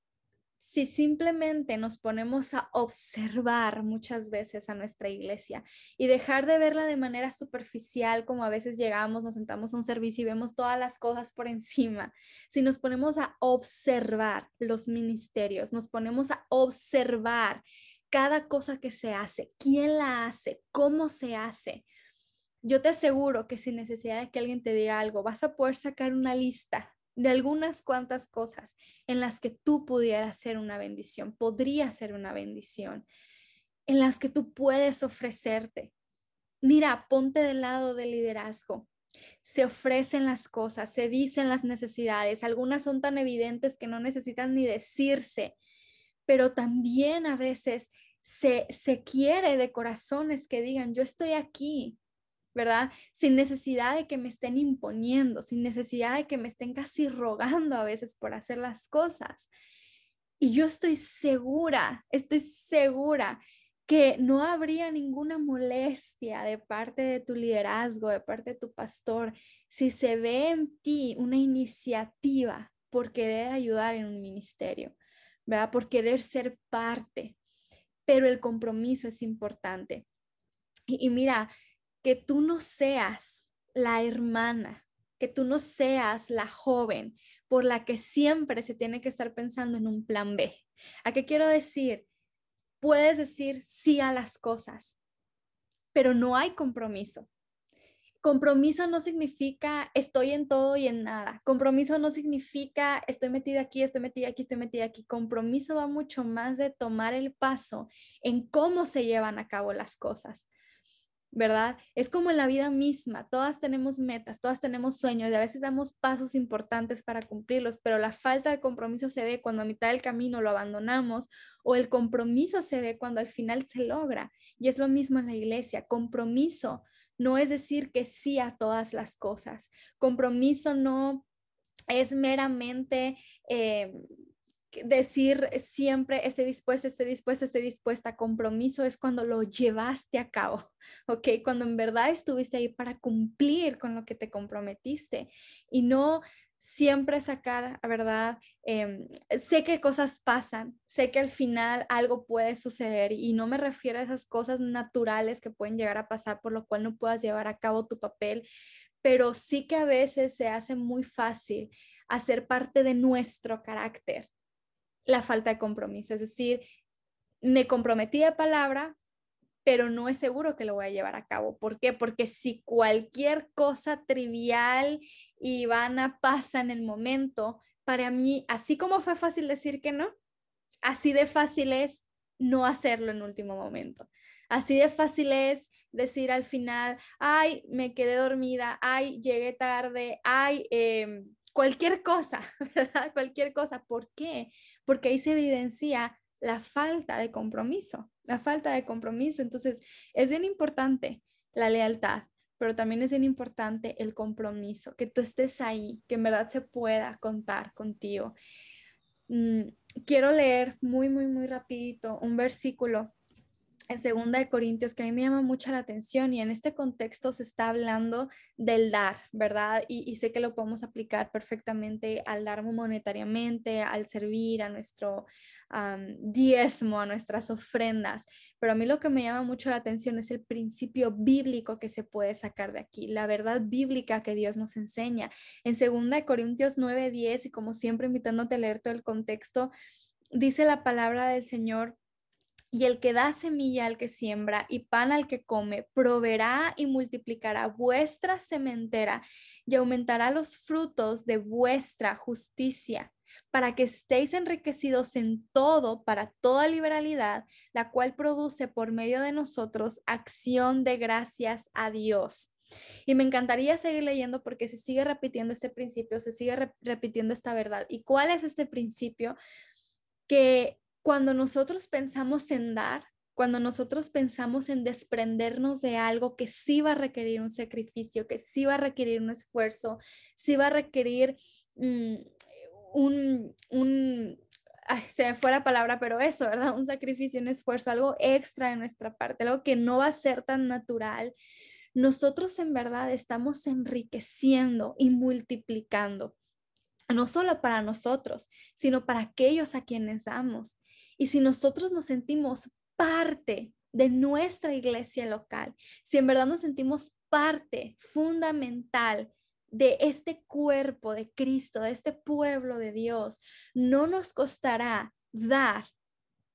si simplemente nos ponemos a observar muchas veces a nuestra iglesia y dejar de verla de manera superficial, como a veces llegamos, nos sentamos a un servicio y vemos todas las cosas por encima, si nos ponemos a observar los ministerios, nos ponemos a observar cada cosa que se hace, quién la hace, cómo se hace, yo te aseguro que sin necesidad de que alguien te diga algo, vas a poder sacar una lista de algunas cuantas cosas en las que tú pudieras ser una bendición, podría ser una bendición, en las que tú puedes ofrecerte. Mira, ponte del lado del liderazgo. Se ofrecen las cosas, se dicen las necesidades, algunas son tan evidentes que no necesitan ni decirse, pero también a veces se, se quiere de corazones que digan, yo estoy aquí, ¿verdad? Sin necesidad de que me estén imponiendo, sin necesidad de que me estén casi rogando a veces por hacer las cosas. Y yo estoy segura, estoy segura que no habría ninguna molestia de parte de tu liderazgo, de parte de tu pastor, si se ve en ti una iniciativa por querer ayudar en un ministerio, ¿verdad? Por querer ser parte. Pero el compromiso es importante. Y, y mira, que tú no seas la hermana, que tú no seas la joven por la que siempre se tiene que estar pensando en un plan B. ¿A qué quiero decir? Puedes decir sí a las cosas, pero no hay compromiso. Compromiso no significa estoy en todo y en nada. Compromiso no significa estoy metida aquí, estoy metida aquí, estoy metida aquí. Compromiso va mucho más de tomar el paso en cómo se llevan a cabo las cosas. ¿Verdad? Es como en la vida misma, todas tenemos metas, todas tenemos sueños y a veces damos pasos importantes para cumplirlos, pero la falta de compromiso se ve cuando a mitad del camino lo abandonamos o el compromiso se ve cuando al final se logra. Y es lo mismo en la iglesia, compromiso no es decir que sí a todas las cosas, compromiso no es meramente... Eh, decir siempre estoy dispuesta, estoy dispuesta, estoy dispuesta. Compromiso es cuando lo llevaste a cabo, ¿ok? Cuando en verdad estuviste ahí para cumplir con lo que te comprometiste y no siempre sacar, ¿verdad? Em, sé que cosas pasan, sé que al final algo puede suceder y no me refiero a esas cosas naturales que pueden llegar a pasar por lo cual no puedas llevar a cabo tu papel, pero sí que a veces se hace muy fácil hacer parte de nuestro carácter la falta de compromiso. Es decir, me comprometí de palabra, pero no es seguro que lo voy a llevar a cabo. ¿Por qué? Porque si cualquier cosa trivial y vana pasa en el momento, para mí, así como fue fácil decir que no, así de fácil es no hacerlo en último momento. Así de fácil es decir al final, ay, me quedé dormida, ay, llegué tarde, ay, eh, cualquier cosa, ¿verdad? Cualquier cosa. ¿Por qué? Porque ahí se evidencia la falta de compromiso, la falta de compromiso. Entonces, es bien importante la lealtad, pero también es bien importante el compromiso, que tú estés ahí, que en verdad se pueda contar contigo. Mm, quiero leer muy, muy, muy rapidito un versículo en segunda de Corintios que a mí me llama mucho la atención y en este contexto se está hablando del dar, ¿verdad? Y, sé que lo podemos aplicar perfectamente al dar monetariamente, al servir, a nuestro diezmo, a nuestras ofrendas, pero a mí lo que me llama mucho la atención es el principio bíblico que se puede sacar de aquí, la verdad bíblica que Dios nos enseña. En segunda de Corintios 9:10 y como siempre invitándote a leer todo el contexto, dice la palabra del Señor y el que da semilla al que siembra y pan al que come, proveerá y multiplicará vuestra sementera y aumentará los frutos de vuestra justicia, para que estéis enriquecidos en todo para toda liberalidad, la cual produce por medio de nosotros acción de gracias a Dios. Y me encantaría seguir leyendo porque se sigue repitiendo este principio, se sigue repitiendo esta verdad. ¿Y cuál es este principio? Que cuando nosotros pensamos en dar, cuando nosotros pensamos en desprendernos de algo que sí va a requerir un sacrificio, que sí va a requerir un esfuerzo, sí va a requerir mm, un, un se me fue la palabra, pero eso, ¿verdad? Un sacrificio, un esfuerzo, algo extra de nuestra parte, algo que no va a ser tan natural. Nosotros en verdad estamos enriqueciendo y multiplicando no solo para nosotros, sino para aquellos a quienes damos. Y si nosotros nos sentimos parte de nuestra iglesia local, si en verdad nos sentimos parte fundamental de este cuerpo de Cristo, de este pueblo de Dios, no nos costará dar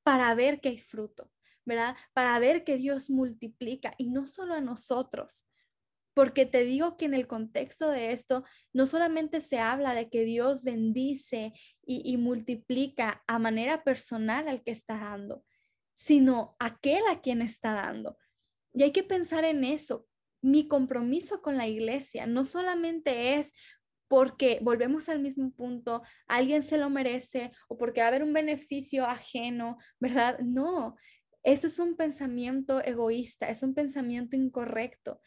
para ver que hay fruto, ¿verdad? Para ver que Dios multiplica y no solo a nosotros, porque te digo que en el contexto de esto, no solamente se habla de que Dios bendice y, multiplica a manera personal al que está dando, sino aquel a quien está dando. Y hay que pensar en eso. Mi compromiso con la iglesia no solamente es porque volvemos al mismo punto, alguien se lo merece o porque va a haber un beneficio ajeno, ¿verdad? No, eso es un pensamiento egoísta, es un pensamiento incorrecto.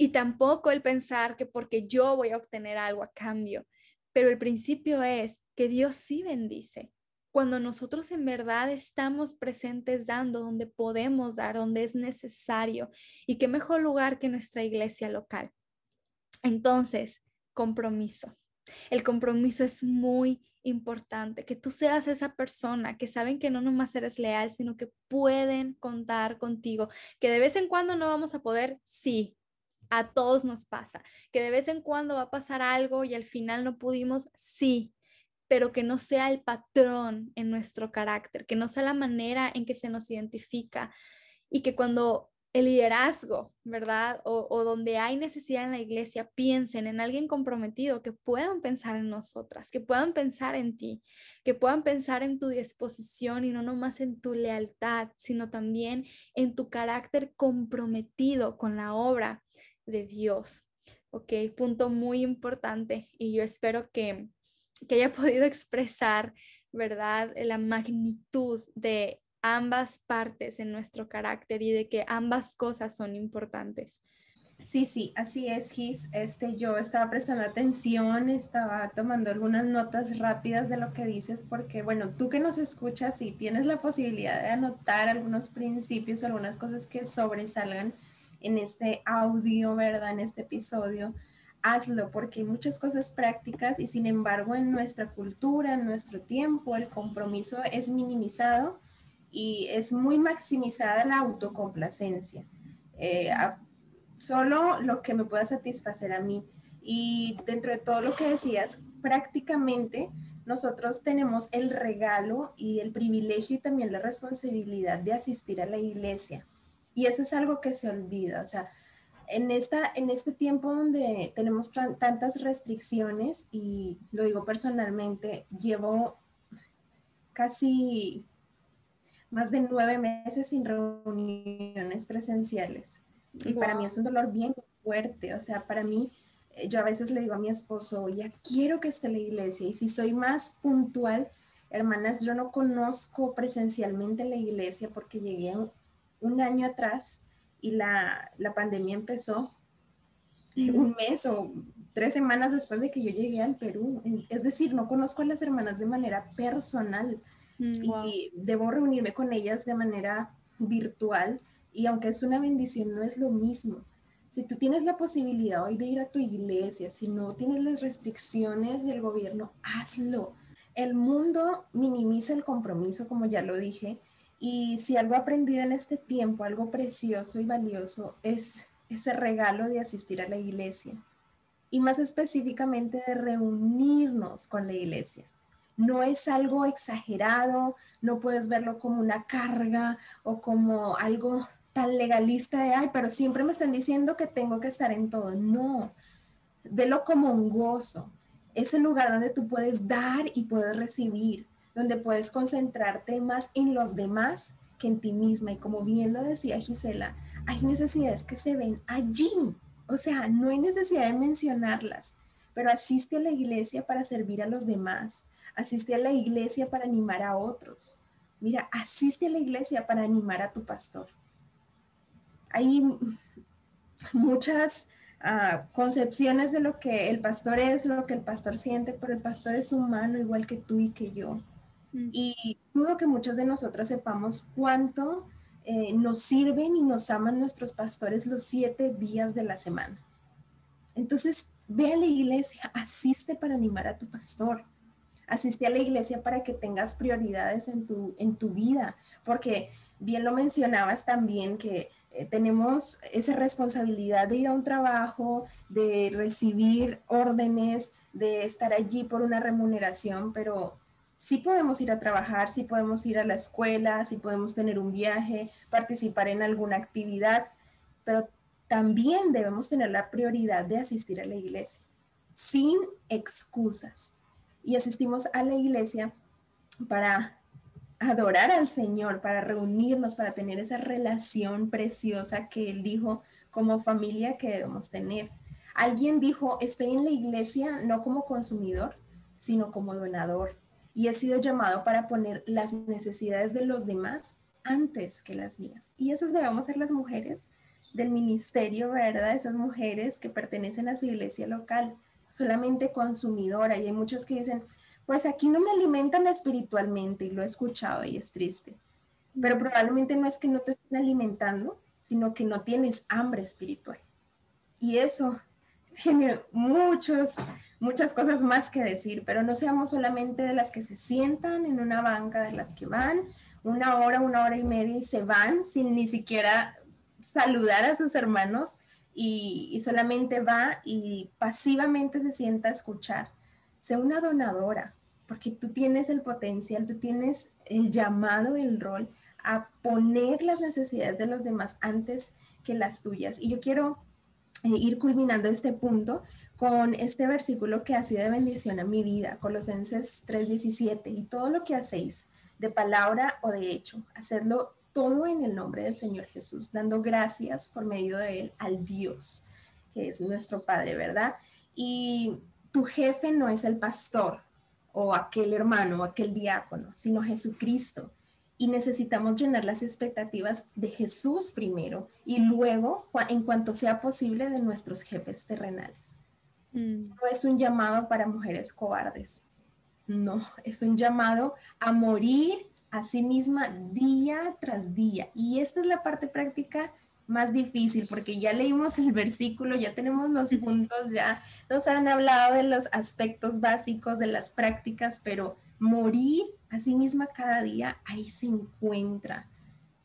Y tampoco el pensar que porque yo voy a obtener algo a cambio. Pero el principio es que Dios sí bendice. Cuando nosotros en verdad estamos presentes dando donde podemos dar, donde es necesario. Y qué mejor lugar que nuestra iglesia local. Entonces, compromiso. El compromiso es muy importante, que tú seas esa persona que saben que no nomás eres leal, sino que pueden contar contigo, que de vez en cuando no vamos a poder, sí, a todos nos pasa, que de vez en cuando va a pasar algo y al final no pudimos, sí, pero que no sea el patrón en nuestro carácter, que no sea la manera en que se nos identifica y que cuando el liderazgo, ¿verdad? O, donde hay necesidad en la iglesia, piensen en alguien comprometido, que puedan pensar en nosotras, que puedan pensar en ti, que puedan pensar en tu disposición y no nomás en tu lealtad, sino también en tu carácter comprometido con la obra de Dios. Ok, punto muy importante y yo espero que, que haya podido expresar, ¿verdad?, la magnitud de ambas partes en nuestro carácter y de que ambas cosas son importantes. Sí, sí, así es, Gis. Este, yo estaba prestando atención, estaba tomando algunas notas rápidas de lo que dices, porque, bueno, tú que nos escuchas y tienes la posibilidad de anotar algunos principios, algunas cosas que sobresalgan, en este audio, ¿verdad? En este episodio, hazlo porque hay muchas cosas prácticas y sin embargo en nuestra cultura, en nuestro tiempo, el compromiso es minimizado y es muy maximizada la autocomplacencia. Eh, solo lo que me pueda satisfacer a mí. Y dentro de todo lo que decías, prácticamente nosotros tenemos el regalo y el privilegio y también la responsabilidad de asistir a la iglesia. Y eso es algo que se olvida, o sea, en, esta, en este tiempo donde tenemos tantas restricciones, y lo digo personalmente, llevo casi más de nueve meses sin reuniones presenciales. Y para mí es un dolor bien fuerte, o sea, para mí, eh, yo a veces le digo a mi esposo, ya quiero que esté la iglesia, y si soy más puntual, hermanas, yo no conozco presencialmente la iglesia porque llegué un año atrás y la, pandemia empezó un mes o tres semanas después de que yo llegué al Perú. Es decir, no conozco a las hermanas de manera personal mm, y debo reunirme con ellas de manera virtual y aunque es una bendición, no es lo mismo. Si tú tienes la posibilidad hoy de ir a tu iglesia, si no tienes las restricciones del gobierno, hazlo. El mundo minimiza el compromiso, como ya lo dije, y si algo aprendido en este tiempo, algo precioso y valioso, es ese regalo de asistir a la iglesia. Y más específicamente de reunirnos con la iglesia. No es algo exagerado, no puedes verlo como una carga o como algo tan legalista de, ay, pero siempre me están diciendo que tengo que estar en todo. No, velo como un gozo. Es el lugar donde tú puedes dar y puedes recibir donde puedes concentrarte más en los demás que en ti misma. Y como bien lo decía Gisela, hay necesidades que se ven allí. O sea, no hay necesidad de mencionarlas, pero asiste a la iglesia para servir a los demás. Asiste a la iglesia para animar a otros. Mira, asiste a la iglesia para animar a tu pastor. Hay muchas ah, concepciones de lo que el pastor es, lo que el pastor siente, pero el pastor es humano igual que tú y que yo. Y dudo que muchas de nosotras sepamos cuánto eh, nos sirven y nos aman nuestros pastores los siete días de la semana. Entonces, ve a la iglesia, asiste para animar a tu pastor, asiste a la iglesia para que tengas prioridades en tu, en tu vida, porque bien lo mencionabas también que eh, tenemos esa responsabilidad de ir a un trabajo, de recibir órdenes, de estar allí por una remuneración, pero sí podemos ir a trabajar, sí podemos ir a la escuela, sí podemos tener un viaje, participar en alguna actividad, pero también debemos tener la prioridad de asistir a la iglesia, sin excusas. Y asistimos a la iglesia para adorar al Señor, para reunirnos, para tener esa relación preciosa que Él dijo como familia que debemos tener. Alguien dijo, estoy en la iglesia no como consumidor, sino como donador. Y he sido llamado para poner las necesidades de los demás antes que las mías. Y esas debemos ser las mujeres del ministerio, ¿verdad? Esas mujeres que pertenecen a su iglesia local, solamente consumidora. Y hay muchos que dicen, pues aquí no me alimentan espiritualmente y lo he escuchado y es triste. Pero probablemente no es que no te estén alimentando, sino que no tienes hambre espiritual. Y eso tiene muchos, muchas cosas más que decir, pero no seamos solamente de las que se sientan en una banca, de las que van una hora, una hora y media y se van sin ni siquiera saludar a sus hermanos y, solamente va y pasivamente se sienta a escuchar. Sea una donadora, porque tú tienes el potencial, tú tienes el llamado, el rol a poner las necesidades de los demás antes que las tuyas. Y yo quiero ir culminando este punto con este versículo que ha sido de bendición a mi vida, Colosenses 3:17, y todo lo que hacéis, de palabra o de hecho, hacedlo todo en el nombre del Señor Jesús, dando gracias por medio de él al Dios, que es nuestro Padre, ¿verdad? Y tu jefe no es el pastor, o aquel hermano o aquel diácono, sino Jesucristo. Y necesitamos llenar las expectativas de Jesús primero y luego, en cuanto sea posible, de nuestros jefes terrenales. Mm. No es un llamado para mujeres cobardes. No, es un llamado a morir a sí misma día tras día. Y esta es la parte práctica más difícil porque ya leímos el versículo, ya tenemos los puntos, ya nos han hablado de los aspectos básicos de las prácticas, pero morir a sí misma cada día, ahí se encuentra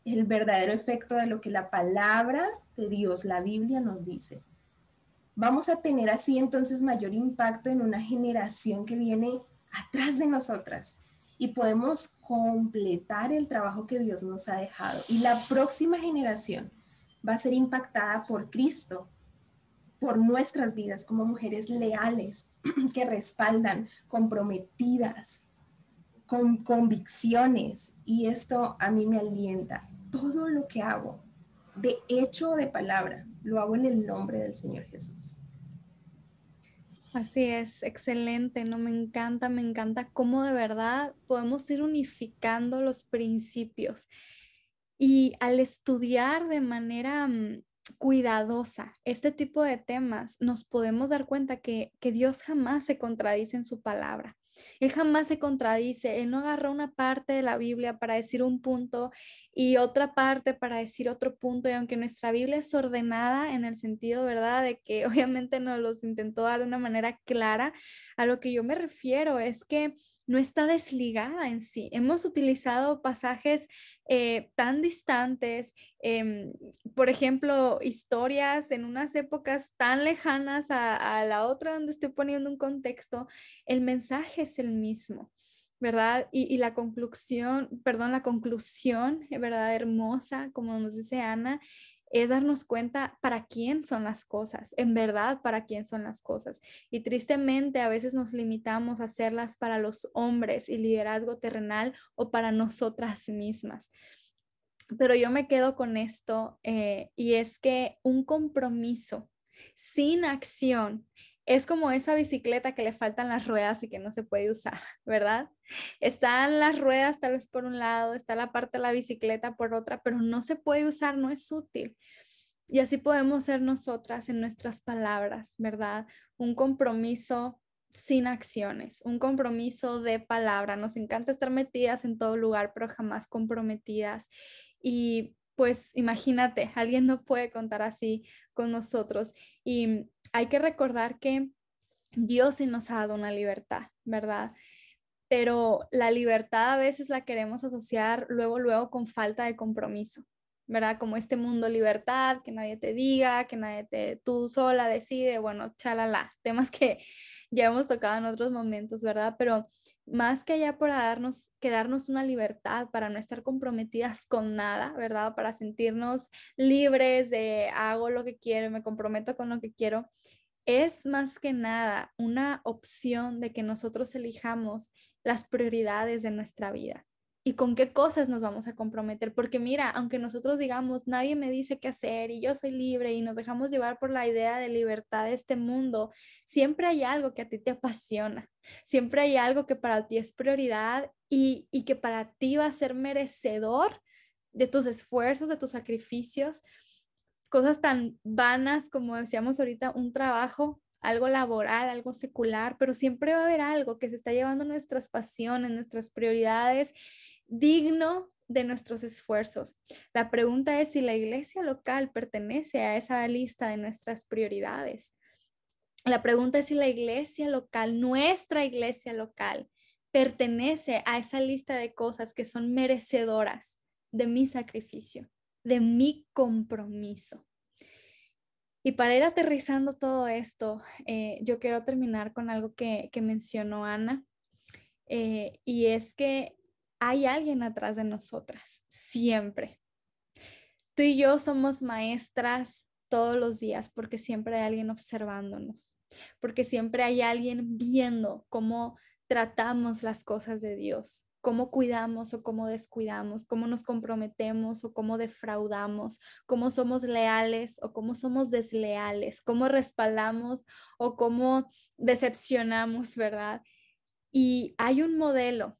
el verdadero efecto de lo que la palabra de Dios, la Biblia nos dice. Vamos a tener así entonces mayor impacto en una generación que viene atrás de nosotras y podemos completar el trabajo que Dios nos ha dejado. Y la próxima generación va a ser impactada por Cristo, por nuestras vidas como mujeres leales que respaldan, comprometidas, con convicciones. Y esto a mí me alienta. Todo lo que hago, de hecho o de palabra, lo hago en el nombre del Señor Jesús. Así es, excelente, ¿no? Me encanta, me encanta cómo de verdad podemos ir unificando los principios y al estudiar de manera mm, cuidadosa este tipo de temas, nos podemos dar cuenta que, que Dios jamás se contradice en su palabra. Él jamás se contradice, él no agarra una parte de la Biblia para decir un punto y otra parte para decir otro punto, y aunque nuestra Biblia es ordenada en el sentido, ¿verdad?, de que obviamente nos los intentó dar de una manera clara, a lo que yo me refiero es que no está desligada en sí. Hemos utilizado pasajes eh, tan distantes, em, por ejemplo, historias en unas épocas tan lejanas a, la otra donde estoy poniendo un contexto, el mensaje es el mismo. ¿verdad? Y, la conclusión, perdón, la conclusión, ¿verdad? Hermosa, como nos dice Ana, es darnos cuenta para quién son las cosas, en verdad para quién son las cosas. Y tristemente a veces nos limitamos a hacerlas para los hombres y liderazgo terrenal o para nosotras mismas. Pero yo me quedo con esto eh, y es que un compromiso sin acción es como esa bicicleta que le faltan las ruedas y que no se puede usar, ¿verdad? Están las ruedas tal vez por un lado, está la parte de la bicicleta por otra, pero no se puede usar, no es útil. Y así podemos ser nosotras en nuestras palabras, ¿verdad? Un compromiso sin acciones, un compromiso de palabra. Nos encanta estar metidas en todo lugar, pero jamás comprometidas. Y pues imagínate, alguien no puede contar así con nosotros. Y hay que recordar que Dios sí nos ha dado una libertad, ¿verdad? Pero la libertad a veces la queremos asociar luego, luego con falta de compromiso, ¿verdad? Como este mundo libertad, que nadie te diga, que nadie te, tú sola decide, bueno, chalala, temas que ya hemos tocado en otros momentos, ¿verdad? Pero más que allá por darnos, que darnos una libertad para no estar comprometidas con nada, ¿verdad? Para sentirnos libres de hago lo que quiero, me comprometo con lo que quiero, es más que nada una opción de que nosotros elijamos las prioridades de nuestra vida y con qué cosas nos vamos a comprometer. Porque mira, aunque nosotros digamos, nadie me dice qué hacer y yo soy libre y nos dejamos llevar por la idea de libertad de este mundo, siempre hay algo que a ti te apasiona, siempre hay algo que para ti es prioridad y, y que para ti va a ser merecedor de tus esfuerzos, de tus sacrificios, cosas tan vanas como decíamos ahorita, un trabajo algo laboral, algo secular, pero siempre va a haber algo que se está llevando nuestras pasiones, nuestras prioridades digno de nuestros esfuerzos. La pregunta es si la iglesia local pertenece a esa lista de nuestras prioridades. La pregunta es si la iglesia local, nuestra iglesia local, pertenece a esa lista de cosas que son merecedoras de mi sacrificio, de mi compromiso. Y para ir aterrizando todo esto, eh, yo quiero terminar con algo que, mencionó Ana, eh, y es que hay alguien atrás de nosotras, siempre. Tú y yo somos maestras todos los días porque siempre hay alguien observándonos, porque siempre hay alguien viendo cómo tratamos las cosas de Dios, cómo cuidamos o cómo descuidamos, cómo nos comprometemos o cómo defraudamos, cómo somos leales o cómo somos desleales, cómo respaldamos o cómo decepcionamos, ¿verdad? Y hay un modelo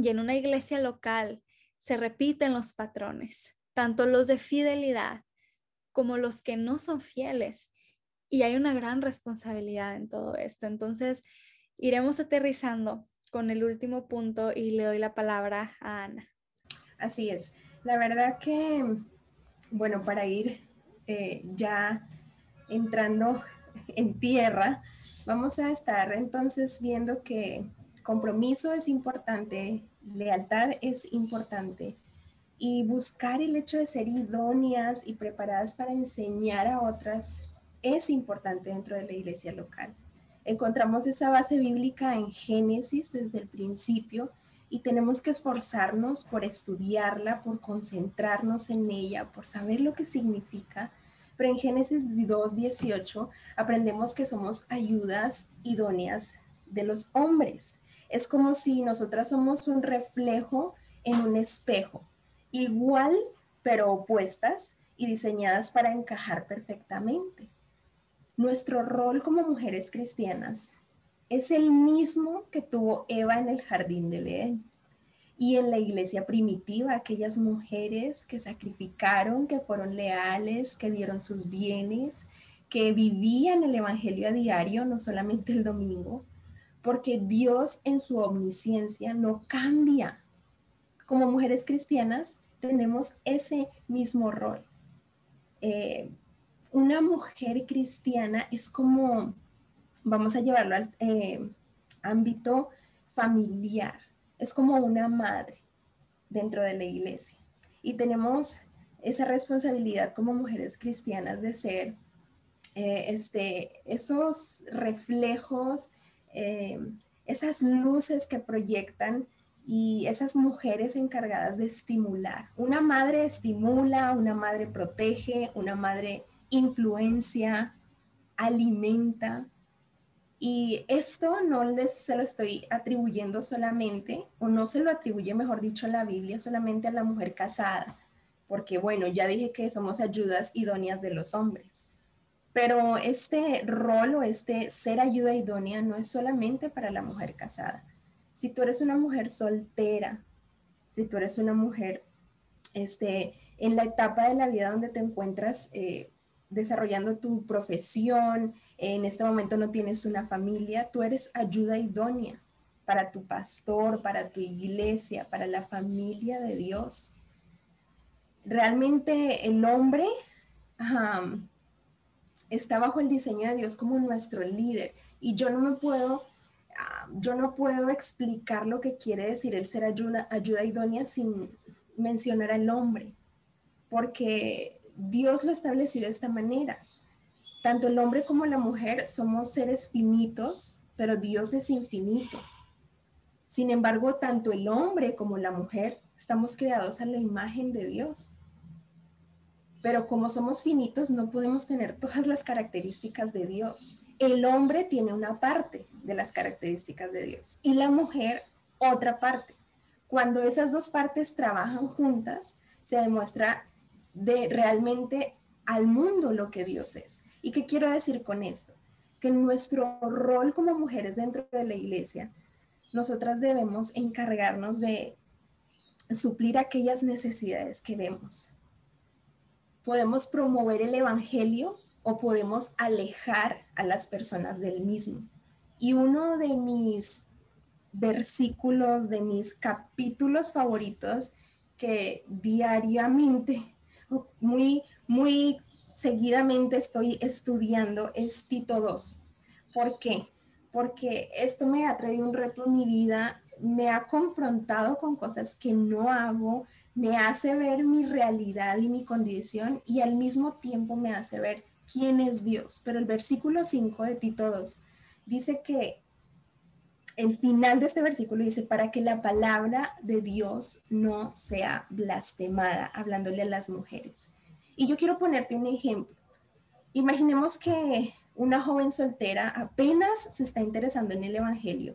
y en una iglesia local se repiten los patrones, tanto los de fidelidad como los que no son fieles. Y hay una gran responsabilidad en todo esto. Entonces, iremos aterrizando con el último punto y le doy la palabra a Ana. Así es. La verdad que, bueno, para ir eh, ya entrando en tierra, vamos a estar entonces viendo que compromiso es importante, lealtad es importante y buscar el hecho de ser idóneas y preparadas para enseñar a otras es importante dentro de la iglesia local. Encontramos esa base bíblica en Génesis desde el principio y tenemos que esforzarnos por estudiarla, por concentrarnos en ella, por saber lo que significa. Pero en Génesis 2.18 aprendemos que somos ayudas idóneas de los hombres es como si nosotras somos un reflejo en un espejo, igual pero opuestas y diseñadas para encajar perfectamente. Nuestro rol como mujeres cristianas es el mismo que tuvo Eva en el jardín de Edén y en la iglesia primitiva, aquellas mujeres que sacrificaron, que fueron leales, que dieron sus bienes, que vivían el Evangelio a diario, no solamente el domingo, porque Dios en su omnisciencia no cambia. Como mujeres cristianas tenemos ese mismo rol. Eh, una mujer cristiana es como, vamos a llevarlo al eh, ámbito familiar, es como una madre dentro de la iglesia. Y tenemos esa responsabilidad como mujeres cristianas de ser eh, este, esos reflejos eh, esas luces que proyectan y esas mujeres encargadas de estimular. Una madre estimula, una madre protege, una madre influencia, alimenta. Y esto no les se lo estoy atribuyendo solamente, o no se lo atribuye, mejor dicho, la Biblia solamente a la mujer casada, porque bueno, ya dije que somos ayudas idóneas de los hombres. Pero este rol o este ser ayuda idónea no es solamente para la mujer casada. Si tú eres una mujer soltera, si tú eres una mujer este, en la etapa de la vida donde te encuentras eh, desarrollando tu profesión, en este momento no tienes una familia, tú eres ayuda idónea para tu pastor, para tu iglesia, para la familia de Dios. Realmente el hombre está bajo el diseño de Dios como nuestro líder Y yo no me puedo, ah, yo no puedo explicar lo que quiere decir el ser ayuda, ayuda idónea sin mencionar al hombre, porque Dios lo estableció de esta manera. Tanto el hombre como la mujer somos seres finitos, pero Dios es infinito. Sin embargo, tanto el hombre como la mujer estamos creados a la imagen de Dios. Pero como somos finitos, no podemos tener todas las características de Dios. El hombre tiene una parte de las características de Dios y la mujer otra parte. Cuando esas dos partes trabajan juntas, se demuestra de realmente al mundo lo que Dios es. ¿Y qué quiero decir con esto? Que nuestro rol como mujeres dentro de la iglesia, nosotras debemos encargarnos de suplir aquellas necesidades que vemos. Podemos promover el Evangelio o podemos alejar a las personas del mismo. Y uno de mis versículos, de mis capítulos favoritos que diariamente, muy, muy seguidamente estoy estudiando es Tito 2. ¿Por qué? Porque esto me ha traído un reto en mi vida, me ha confrontado con cosas que no hago, me hace ver mi realidad y mi condición y al mismo tiempo me hace ver quién es Dios. Pero el versículo 5 de Tito 2 dice que el final de este versículo dice, para que la palabra de Dios no sea blasfemada, hablándole a las mujeres. Y yo quiero ponerte un ejemplo. Imaginemos que una joven soltera apenas se está interesando en el Evangelio.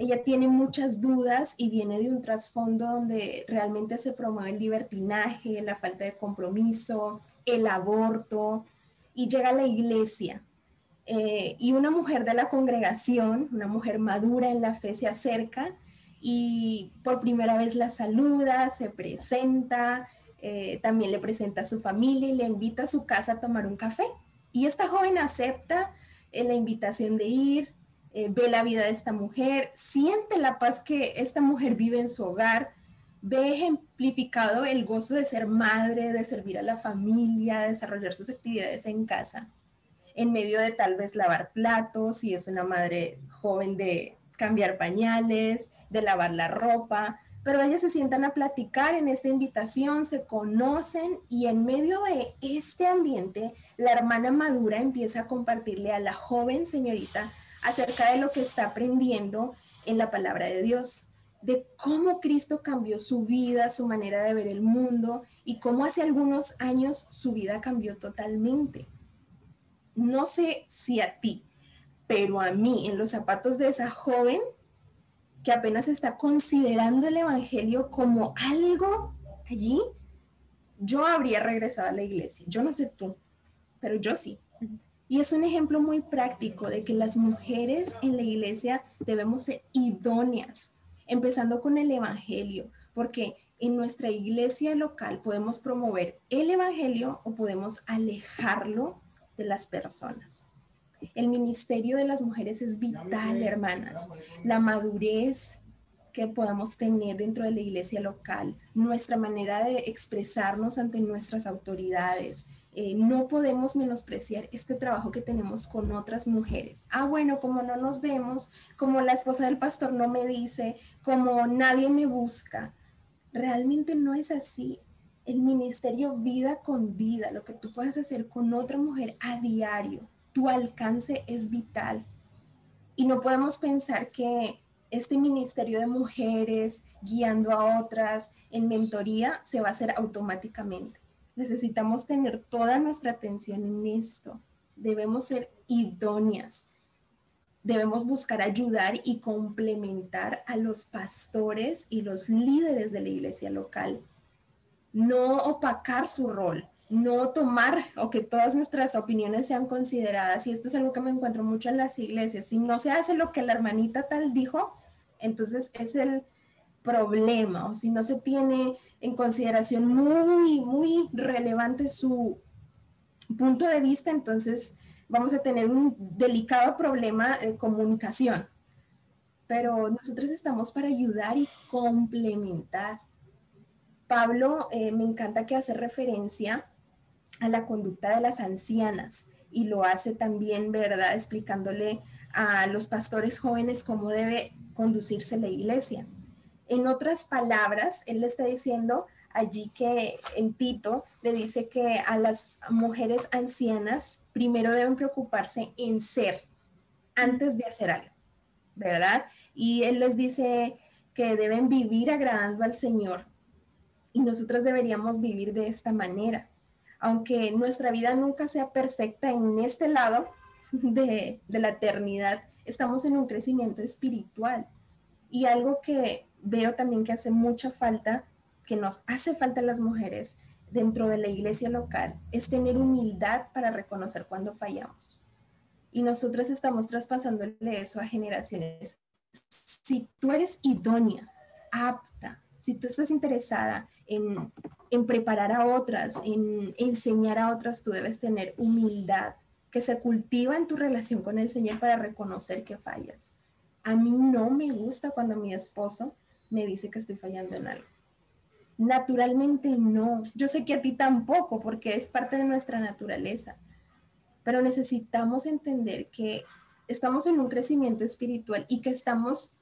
Ella tiene muchas dudas y viene de un trasfondo donde realmente se promueve el libertinaje, la falta de compromiso, el aborto, y llega a la iglesia eh, y una mujer de la congregación, una mujer madura en la fe, se acerca y por primera vez la saluda, se presenta, eh, también le presenta a su familia y le invita a su casa a tomar un café. Y esta joven acepta eh, la invitación de ir, ve la vida de esta mujer, siente la paz que esta mujer vive en su hogar, ve ejemplificado el gozo de ser madre, de servir a la familia, de desarrollar sus actividades en casa en medio de tal vez lavar platos, si es una madre joven de cambiar pañales, de lavar la ropa, pero ellas se sientan a platicar en esta invitación, se conocen y en medio de este ambiente, la hermana madura empieza a compartirle a la joven señorita acerca de lo que está aprendiendo en la palabra de Dios, de cómo Cristo cambió su vida, su manera de ver el mundo y cómo hace algunos años su vida cambió totalmente no sé si a ti, pero a mí, en los zapatos de esa joven que apenas está considerando el Evangelio como algo allí, yo habría regresado a la iglesia. Yo no sé tú, pero yo sí. Y es un ejemplo muy práctico de que las mujeres en la iglesia debemos ser idóneas, empezando con el Evangelio, porque en nuestra iglesia local podemos promover el Evangelio o podemos alejarlo de las personas. El ministerio de las mujeres es vital, hermanas. La madurez que podamos tener dentro de la iglesia local, nuestra manera de expresarnos ante nuestras autoridades. Eh, no podemos menospreciar este trabajo que tenemos con otras mujeres. Ah, bueno, como no nos vemos, como la esposa del pastor no me dice, como nadie me busca. Realmente no es así el ministerio vida con vida, lo que tú puedes hacer con otra mujer a diario, tu alcance es vital. Y no podemos pensar que este ministerio de mujeres guiando a otras en mentoría se va a hacer automáticamente. Necesitamos tener toda nuestra atención en esto. Debemos ser idóneas. Debemos buscar ayudar y complementar a los pastores y los líderes de la iglesia local no opacar su rol, no tomar o que todas nuestras opiniones sean consideradas. Y esto es algo que me encuentro mucho en las iglesias. Si no se hace lo que la hermanita tal dijo, entonces es el problema. O si no se tiene en consideración muy, muy relevante su punto de vista, entonces vamos a tener un delicado problema de comunicación. Pero nosotros estamos para ayudar y complementar. Pablo eh, me encanta que hace referencia a la conducta de las ancianas y lo hace también, ¿verdad? Explicándole a los pastores jóvenes cómo debe conducirse la iglesia. En otras palabras, él le está diciendo allí que en Tito le dice que a las mujeres ancianas primero deben preocuparse en ser antes de hacer algo, ¿verdad? Y él les dice que deben vivir agradando al Señor y nosotras deberíamos vivir de esta manera. Aunque nuestra vida nunca sea perfecta en este lado de, de la eternidad, estamos en un crecimiento espiritual. Y algo que veo también que hace mucha falta, que nos hace falta a las mujeres dentro de la iglesia local, es tener humildad para reconocer cuando fallamos. Y nosotras estamos traspasándole eso a generaciones. Si tú eres idónea, apta, si tú estás interesada en, en preparar a otras, en enseñar a otras, tú debes tener humildad que se cultiva en tu relación con el Señor para reconocer que fallas. A mí no me gusta cuando mi esposo me dice que estoy fallando en algo. Naturalmente no. Yo sé que a ti tampoco, porque es parte de nuestra naturaleza. Pero necesitamos entender que estamos en un crecimiento espiritual y que estamos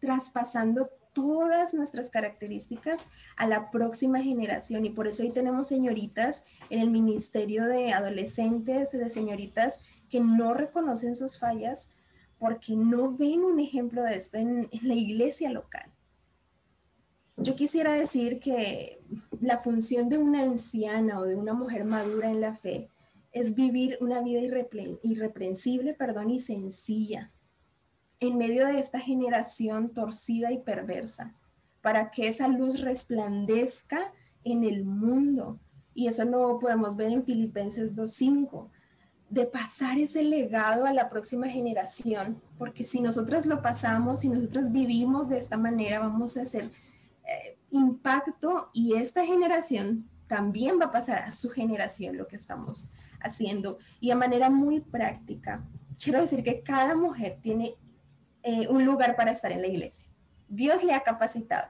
traspasando todas nuestras características a la próxima generación. Y por eso hoy tenemos señoritas en el Ministerio de Adolescentes, de señoritas que no reconocen sus fallas porque no ven un ejemplo de esto en, en la iglesia local. Yo quisiera decir que la función de una anciana o de una mujer madura en la fe es vivir una vida irreprensible perdón, y sencilla en medio de esta generación torcida y perversa, para que esa luz resplandezca en el mundo. Y eso lo podemos ver en Filipenses 2.5, de pasar ese legado a la próxima generación, porque si nosotros lo pasamos, si nosotros vivimos de esta manera, vamos a hacer impacto y esta generación también va a pasar a su generación lo que estamos haciendo. Y a manera muy práctica, quiero decir que cada mujer tiene eh, un lugar para estar en la iglesia. Dios le ha capacitado.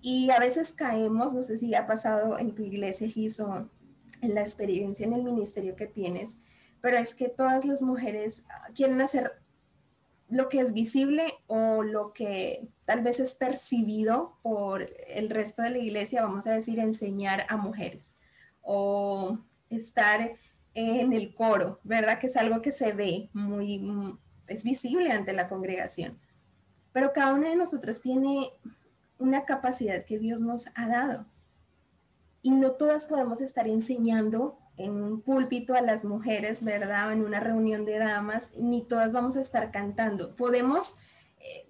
Y a veces caemos, no sé si ha pasado en tu iglesia, Giso, en la experiencia en el ministerio que tienes, pero es que todas las mujeres quieren hacer lo que es visible o lo que tal vez es percibido por el resto de la iglesia, vamos a decir, enseñar a mujeres o estar en el coro, ¿verdad? Que es algo que se ve muy, es visible ante la congregación. Pero cada una de nosotras tiene una capacidad que Dios nos ha dado. Y no todas podemos estar enseñando en un púlpito a las mujeres, ¿verdad? O en una reunión de damas, ni todas vamos a estar cantando. Podemos eh,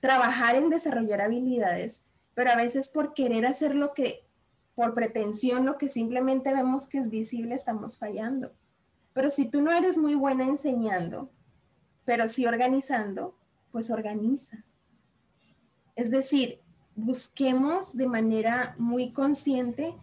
trabajar en desarrollar habilidades, pero a veces por querer hacer lo que, por pretensión, lo que simplemente vemos que es visible, estamos fallando. Pero si tú no eres muy buena enseñando, pero si organizando, pues organiza. Es decir, busquemos de manera muy consciente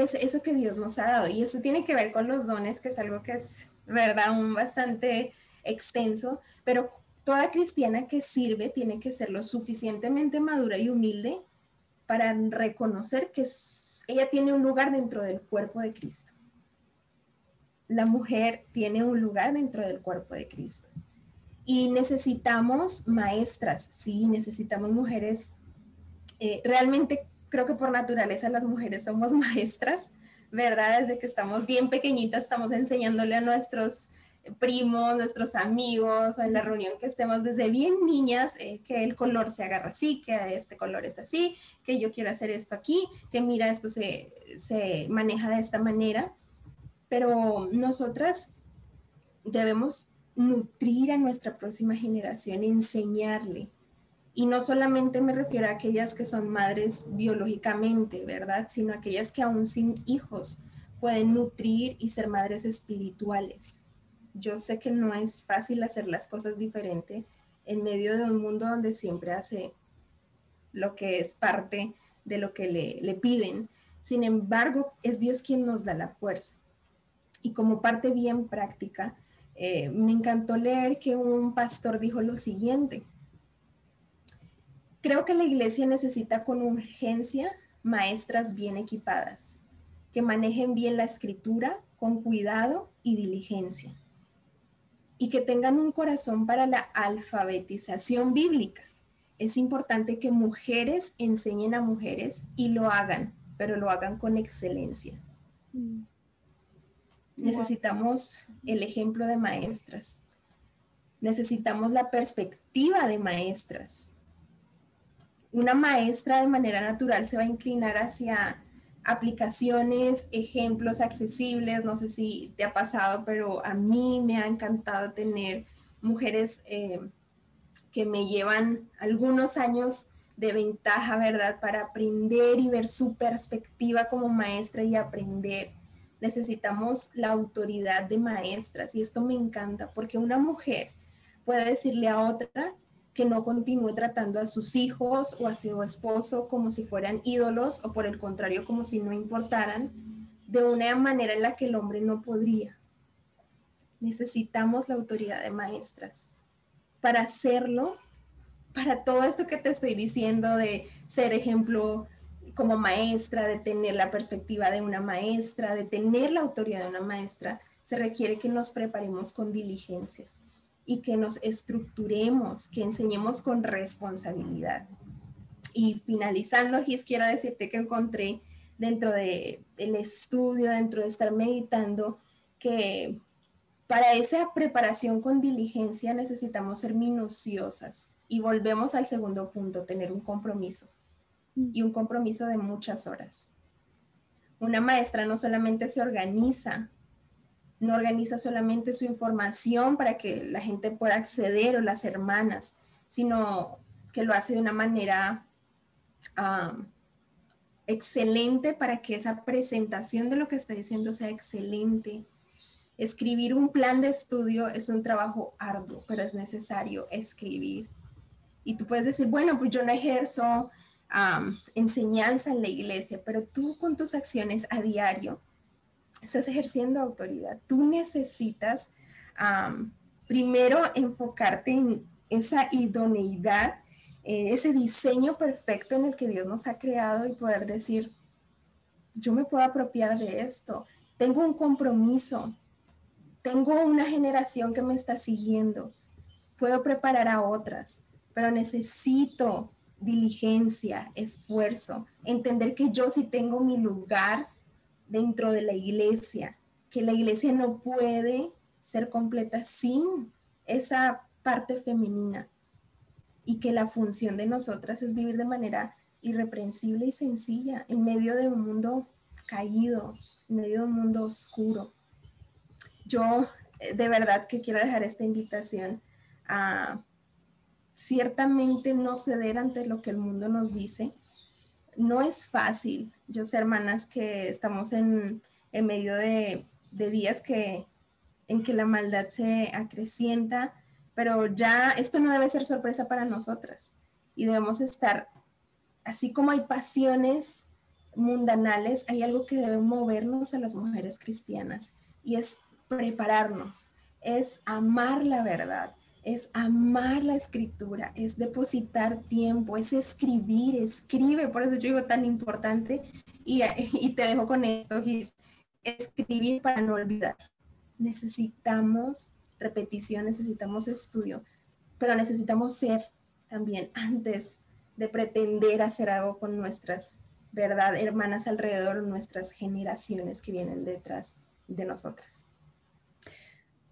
es eso que Dios nos ha dado. Y eso tiene que ver con los dones, que es algo que es, verdad, un bastante extenso, pero toda cristiana que sirve tiene que ser lo suficientemente madura y humilde para reconocer que ella tiene un lugar dentro del cuerpo de Cristo. La mujer tiene un lugar dentro del cuerpo de Cristo. Y necesitamos maestras, sí, necesitamos mujeres. Eh, realmente creo que por naturaleza las mujeres somos maestras, ¿verdad? Desde que estamos bien pequeñitas estamos enseñándole a nuestros primos, nuestros amigos, o en la reunión que estemos desde bien niñas, eh, que el color se agarra así, que este color es así, que yo quiero hacer esto aquí, que mira, esto se, se maneja de esta manera. Pero nosotras debemos nutrir a nuestra próxima generación, enseñarle. Y no solamente me refiero a aquellas que son madres biológicamente, ¿verdad? Sino aquellas que aún sin hijos pueden nutrir y ser madres espirituales. Yo sé que no es fácil hacer las cosas diferente en medio de un mundo donde siempre hace lo que es parte de lo que le, le piden. Sin embargo, es Dios quien nos da la fuerza. Y como parte bien práctica, eh, me encantó leer que un pastor dijo lo siguiente. Creo que la iglesia necesita con urgencia maestras bien equipadas, que manejen bien la escritura con cuidado y diligencia. y que tengan un corazón para la alfabetización bíblica. Es importante que mujeres enseñen a mujeres y lo hagan, pero lo hagan con excelencia. Mm. Necesitamos el ejemplo de maestras. Necesitamos la perspectiva de maestras. Una maestra de manera natural se va a inclinar hacia aplicaciones, ejemplos accesibles. No sé si te ha pasado, pero a mí me ha encantado tener mujeres eh, que me llevan algunos años de ventaja, ¿verdad? Para aprender y ver su perspectiva como maestra y aprender. Necesitamos la autoridad de maestras y esto me encanta porque una mujer puede decirle a otra que no continúe tratando a sus hijos o a su esposo como si fueran ídolos o por el contrario como si no importaran, de una manera en la que el hombre no podría. Necesitamos la autoridad de maestras. Para hacerlo, para todo esto que te estoy diciendo de ser ejemplo como maestra, de tener la perspectiva de una maestra, de tener la autoridad de una maestra, se requiere que nos preparemos con diligencia y que nos estructuremos, que enseñemos con responsabilidad. Y finalizando, Gis, quiero decirte que encontré dentro del el estudio, dentro de estar meditando, que para esa preparación con diligencia necesitamos ser minuciosas. Y volvemos al segundo punto, tener un compromiso. Y un compromiso de muchas horas. Una maestra no solamente se organiza no organiza solamente su información para que la gente pueda acceder o las hermanas, sino que lo hace de una manera excelente para que esa presentación de lo que está diciendo sea excelente. Escribir un plan de estudio es un trabajo arduo, pero es necesario escribir. Y tú puedes decir, bueno, pues yo no ejerzo enseñanza en la iglesia, pero tú con tus acciones a diario estás ejerciendo autoridad. Tú necesitas primero enfocarte en esa idoneidad, eh, ese diseño perfecto en el que Dios nos ha creado y poder decir, yo me puedo apropiar de esto, tengo un compromiso, tengo una generación que me está siguiendo, puedo preparar a otras, pero necesito diligencia, esfuerzo, entender que yo sí tengo mi lugar dentro de la iglesia, que la iglesia no puede ser completa sin esa parte femenina y que la función de nosotras es vivir de manera irreprensible y sencilla en medio de un mundo caído, en medio de un mundo oscuro. Yo eh, de verdad que quiero dejar esta invitación a ciertamente no ceder ante lo que el mundo nos dice, no es fácil. Yo sé, hermanas, que estamos en, medio de, días que, en que la maldad se acrecienta, pero ya esto no debe ser sorpresa para nosotras y debemos estar, así como hay pasiones mundanales, hay algo que debe movernos a las mujeres cristianas y es prepararnos, es amar la verdad, es amar la escritura, es depositar tiempo, es escribir, escribe, por eso yo digo tan importante y, te dejo con esto, escribir para no olvidar. Necesitamos repetición, necesitamos estudio, pero necesitamos ser también antes de pretender hacer algo con nuestras, ¿verdad? Hermanas alrededor, nuestras generaciones que vienen detrás de nosotras.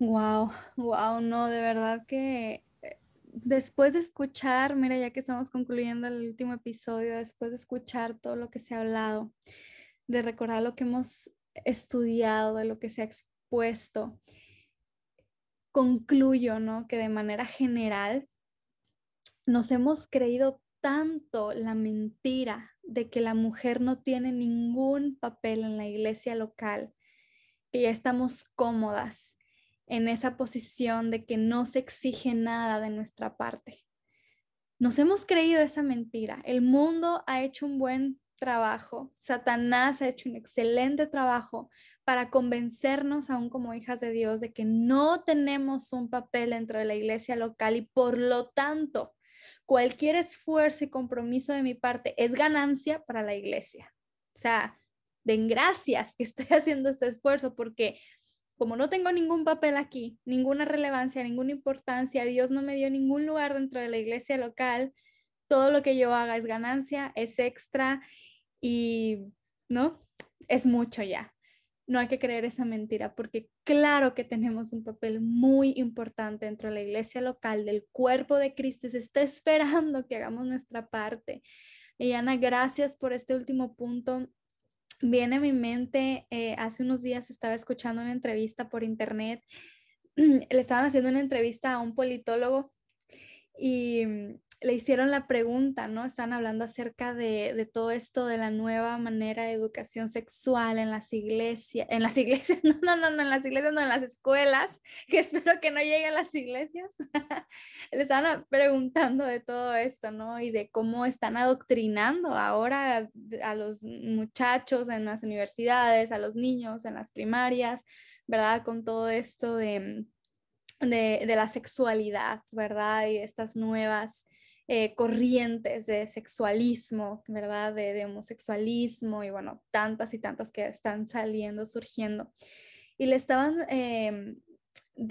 Wow, wow, no, de verdad que eh, después de escuchar, mira, ya que estamos concluyendo el último episodio, después de escuchar todo lo que se ha hablado, de recordar lo que hemos estudiado, de lo que se ha expuesto, concluyo, ¿no? Que de manera general nos hemos creído tanto la mentira de que la mujer no tiene ningún papel en la iglesia local, que ya estamos cómodas en esa posición de que no se exige nada de nuestra parte. Nos hemos creído esa mentira. El mundo ha hecho un buen trabajo, Satanás ha hecho un excelente trabajo para convencernos, aún como hijas de Dios, de que no tenemos un papel dentro de la iglesia local y por lo tanto, cualquier esfuerzo y compromiso de mi parte es ganancia para la iglesia. O sea, den gracias que estoy haciendo este esfuerzo porque como no tengo ningún papel aquí, ninguna relevancia, ninguna importancia, Dios no me dio ningún lugar dentro de la iglesia local, todo lo que yo haga es ganancia, es extra y, ¿no? Es mucho ya. No hay que creer esa mentira porque claro que tenemos un papel muy importante dentro de la iglesia local, del cuerpo de Cristo, se está esperando que hagamos nuestra parte. Y Ana, gracias por este último punto viene a mi mente, eh, hace unos días estaba escuchando una entrevista por internet, le estaban haciendo una entrevista a un politólogo y le hicieron la pregunta, ¿no? Están hablando acerca de, todo esto de la nueva manera de educación sexual en las iglesias, en las iglesias, no, no, no, no, en las iglesias, no, en las escuelas, que espero que no lleguen a las iglesias. Le estaban preguntando de todo esto, ¿no? Y de cómo están adoctrinando ahora a los muchachos en las universidades, a los niños en las primarias, ¿verdad? Con todo esto de de, la sexualidad, ¿verdad? Y estas nuevas eh, corrientes de sexualismo, ¿verdad? De, homosexualismo y bueno, tantas y tantas que están saliendo, surgiendo. Y le estaban em,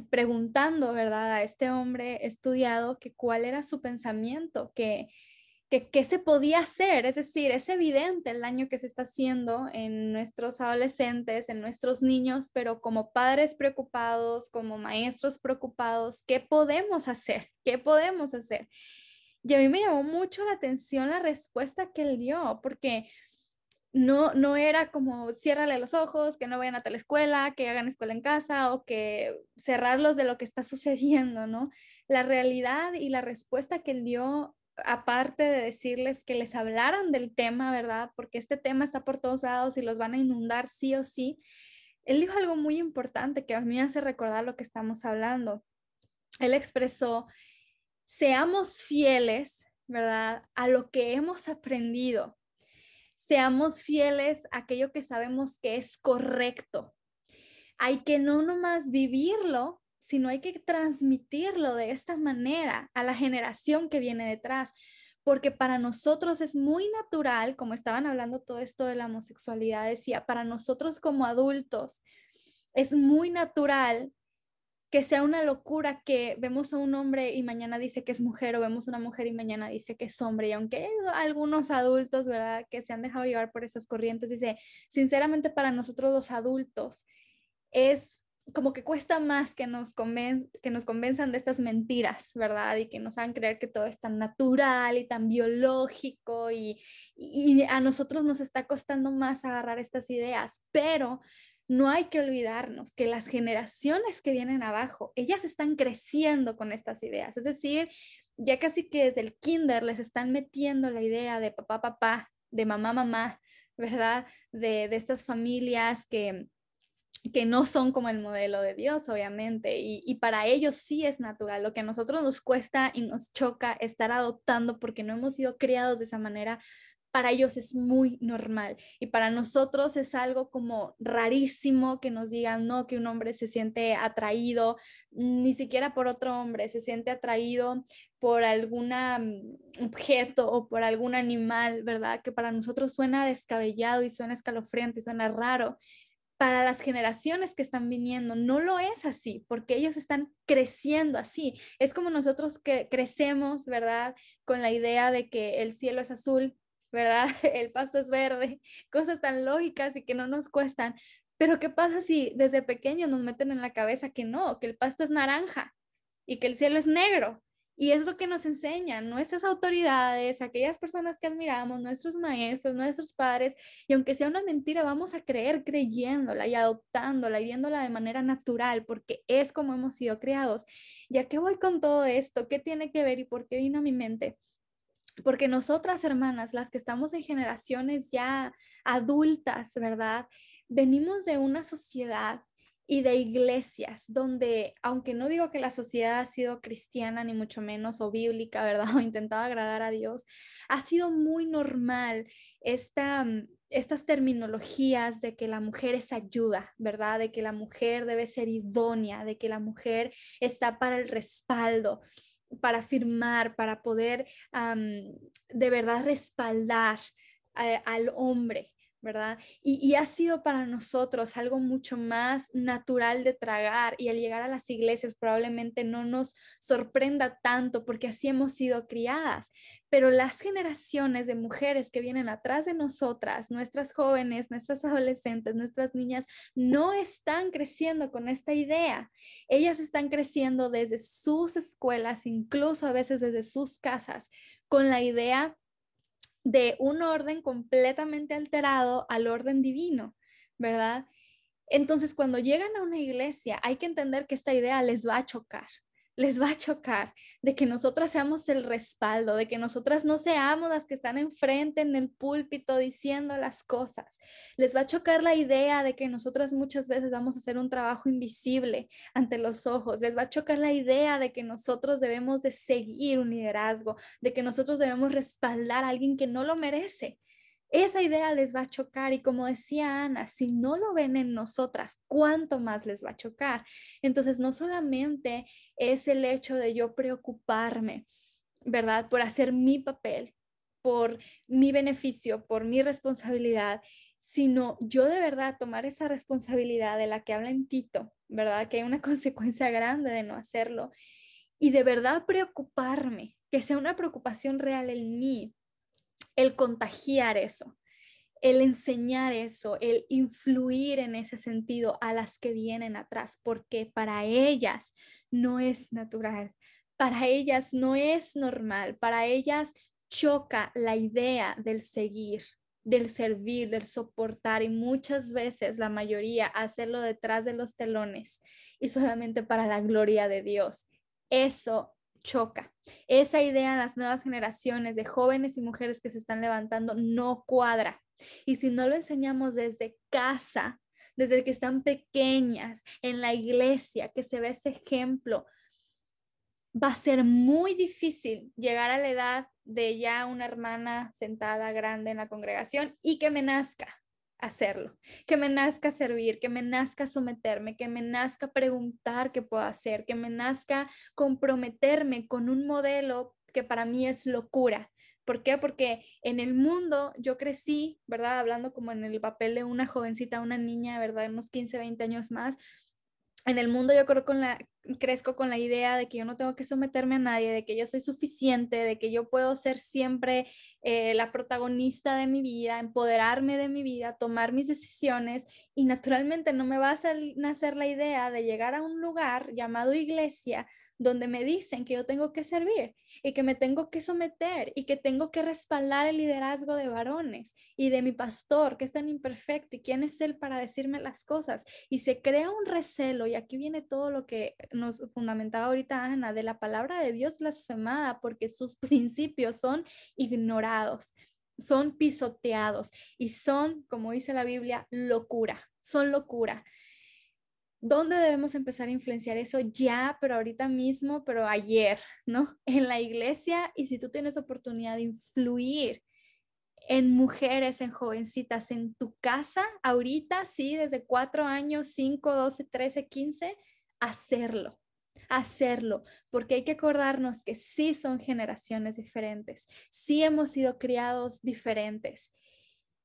preguntando, ¿verdad? A este hombre estudiado que cuál era su pensamiento, que qué se podía hacer. Es decir, es evidente el daño que se está haciendo en nuestros adolescentes, en nuestros niños, pero como padres preocupados, como maestros preocupados, ¿qué podemos hacer? ¿Qué podemos hacer? Y a mí me llamó mucho la atención la respuesta que él dio, porque no, no era como ciérrale los ojos, que no vayan a tal escuela, que hagan escuela en casa o que cerrarlos de lo que está sucediendo, ¿no? La realidad y la respuesta que él dio aparte de decirles que les hablaran del tema, ¿verdad? Porque este tema está por todos lados y los van a inundar sí o sí. Él dijo algo muy importante que a mí hace recordar lo que estamos hablando. Él expresó, seamos fieles, ¿verdad? A lo que hemos aprendido. Seamos fieles a aquello que sabemos que es correcto. Hay que no nomás vivirlo, sino hay que transmitirlo de esta manera a la generación que viene detrás, porque para nosotros es muy natural, como estaban hablando todo esto de la homosexualidad, decía, para nosotros como adultos es muy natural que sea una locura que vemos a un hombre y mañana dice que es mujer o vemos a una mujer y mañana dice que es hombre. Y aunque algunos adultos, ¿verdad?, que se han dejado llevar por esas corrientes, dice, sinceramente para nosotros los adultos es como que cuesta más que nos, que nos convenzan de estas mentiras, ¿verdad? Y que nos hagan creer que todo es tan natural y tan biológico y, y a nosotros nos está costando más agarrar estas ideas, pero no hay que olvidarnos que las generaciones que vienen abajo, ellas están creciendo con estas ideas, es decir, ya casi que desde el kinder les están metiendo la idea de papá, papá, de mamá, mamá, ¿verdad? De, de estas familias que que no son como el modelo de Dios, obviamente, y, para ellos sí es natural. Lo que a nosotros nos cuesta y nos choca estar adoptando porque no hemos sido criados de esa manera, para ellos es muy normal. Y para nosotros es algo como rarísimo que nos digan, no, que un hombre se siente atraído, ni siquiera por otro hombre, se siente atraído por algún mm, objeto o por algún animal, ¿verdad? Que para nosotros suena descabellado y suena escalofriante y suena raro para las generaciones que están viniendo no lo es así, porque ellos están creciendo así. Es como nosotros que crecemos, ¿verdad? Con la idea de que el cielo es azul, ¿verdad? El pasto es verde, cosas tan lógicas y que no nos cuestan. Pero ¿qué pasa si desde pequeños nos meten en la cabeza que no, que el pasto es naranja y que el cielo es negro? Y es lo que nos enseñan nuestras autoridades, aquellas personas que admiramos, nuestros maestros, nuestros padres. Y aunque sea una mentira, vamos a creer creyéndola y adoptándola y viéndola de manera natural, porque es como hemos sido criados. ¿Ya qué voy con todo esto? ¿Qué tiene que ver y por qué vino a mi mente? Porque nosotras, hermanas, las que estamos en generaciones ya adultas, ¿verdad? Venimos de una sociedad y de iglesias, donde, aunque no digo que la sociedad ha sido cristiana, ni mucho menos, o bíblica, ¿verdad? O intentado agradar a Dios, ha sido muy normal esta, estas terminologías de que la mujer es ayuda, ¿verdad? De que la mujer debe ser idónea, de que la mujer está para el respaldo para firmar, para poder de verdad respaldar eh, al hombre, ¿verdad? Y, ha sido para nosotros algo mucho más natural de tragar y al llegar a las iglesias probablemente no nos sorprenda tanto porque así hemos sido criadas, pero las generaciones de mujeres que vienen atrás de nosotras, nuestras jóvenes, nuestras adolescentes, nuestras niñas, no están creciendo con esta idea. Ellas están creciendo desde sus escuelas, incluso a veces desde sus casas, con la idea de un orden completamente alterado al orden divino, ¿verdad? Entonces, cuando llegan a una iglesia, hay que entender que esta idea les va a chocar, les va a chocar de que nosotras seamos el respaldo, de que nosotras no seamos las que están enfrente en el púlpito diciendo las cosas. Les va a chocar la idea de que nosotras muchas veces vamos a hacer un trabajo invisible ante los ojos. Les va a chocar la idea de que nosotros debemos de seguir un liderazgo, de que nosotros debemos respaldar a alguien que no lo merece esa idea les va a chocar y como decía Ana, si no lo ven en nosotras, ¿cuánto más les va a chocar? Entonces, no solamente es el hecho de yo preocuparme, ¿verdad? Por hacer mi papel, por mi beneficio, por mi responsabilidad, sino yo de verdad tomar esa responsabilidad de la que habla en Tito, ¿verdad? Que hay una consecuencia grande de no hacerlo. Y de verdad preocuparme, que sea una preocupación real en mí, el contagiar eso, el enseñar eso, el influir en ese sentido a las que vienen atrás, porque para ellas no es natural, para ellas no es normal, para ellas choca la idea del seguir, del servir, del soportar y muchas veces la mayoría hacerlo detrás de los telones y solamente para la gloria de Dios. Eso choca. Esa idea en las nuevas generaciones de jóvenes y mujeres que se están levantando no cuadra. Y si no lo enseñamos desde casa, desde que están pequeñas, en la iglesia, que se ve ese ejemplo, va a ser muy difícil llegar a la edad de ya una hermana sentada grande en la congregación y que me nazca hacerlo, que me nazca servir, que me nazca someterme, que me nazca preguntar qué puedo hacer, que me nazca comprometerme con un modelo que para mí es locura. ¿Por qué? Porque en el mundo yo crecí, ¿verdad? Hablando como en el papel de una jovencita, una niña, ¿verdad? Unos 15, 20 años más. En el mundo yo creo con la, crezco con la idea de que yo no tengo que someterme a nadie, de que yo soy suficiente, de que yo puedo ser siempre eh, la protagonista de mi vida, empoderarme de mi vida, tomar mis decisiones y naturalmente no me va a nacer la idea de llegar a un lugar llamado iglesia donde me dicen que yo tengo que servir y que me tengo que someter y que tengo que respaldar el liderazgo de varones y de mi pastor que es tan imperfecto y quién es él para decirme las cosas y se crea un recelo y aquí viene todo lo que nos fundamentaba ahorita Ana, de la palabra de Dios blasfemada, porque sus principios son ignorados, son pisoteados y son, como dice la Biblia, locura, son locura. ¿Dónde debemos empezar a influenciar eso? Ya, pero ahorita mismo, pero ayer, ¿no? En la iglesia y si tú tienes oportunidad de influir en mujeres, en jovencitas, en tu casa, ahorita sí, desde cuatro años, cinco, doce, trece, quince, hacerlo, hacerlo, porque hay que acordarnos que sí son generaciones diferentes, sí hemos sido criados diferentes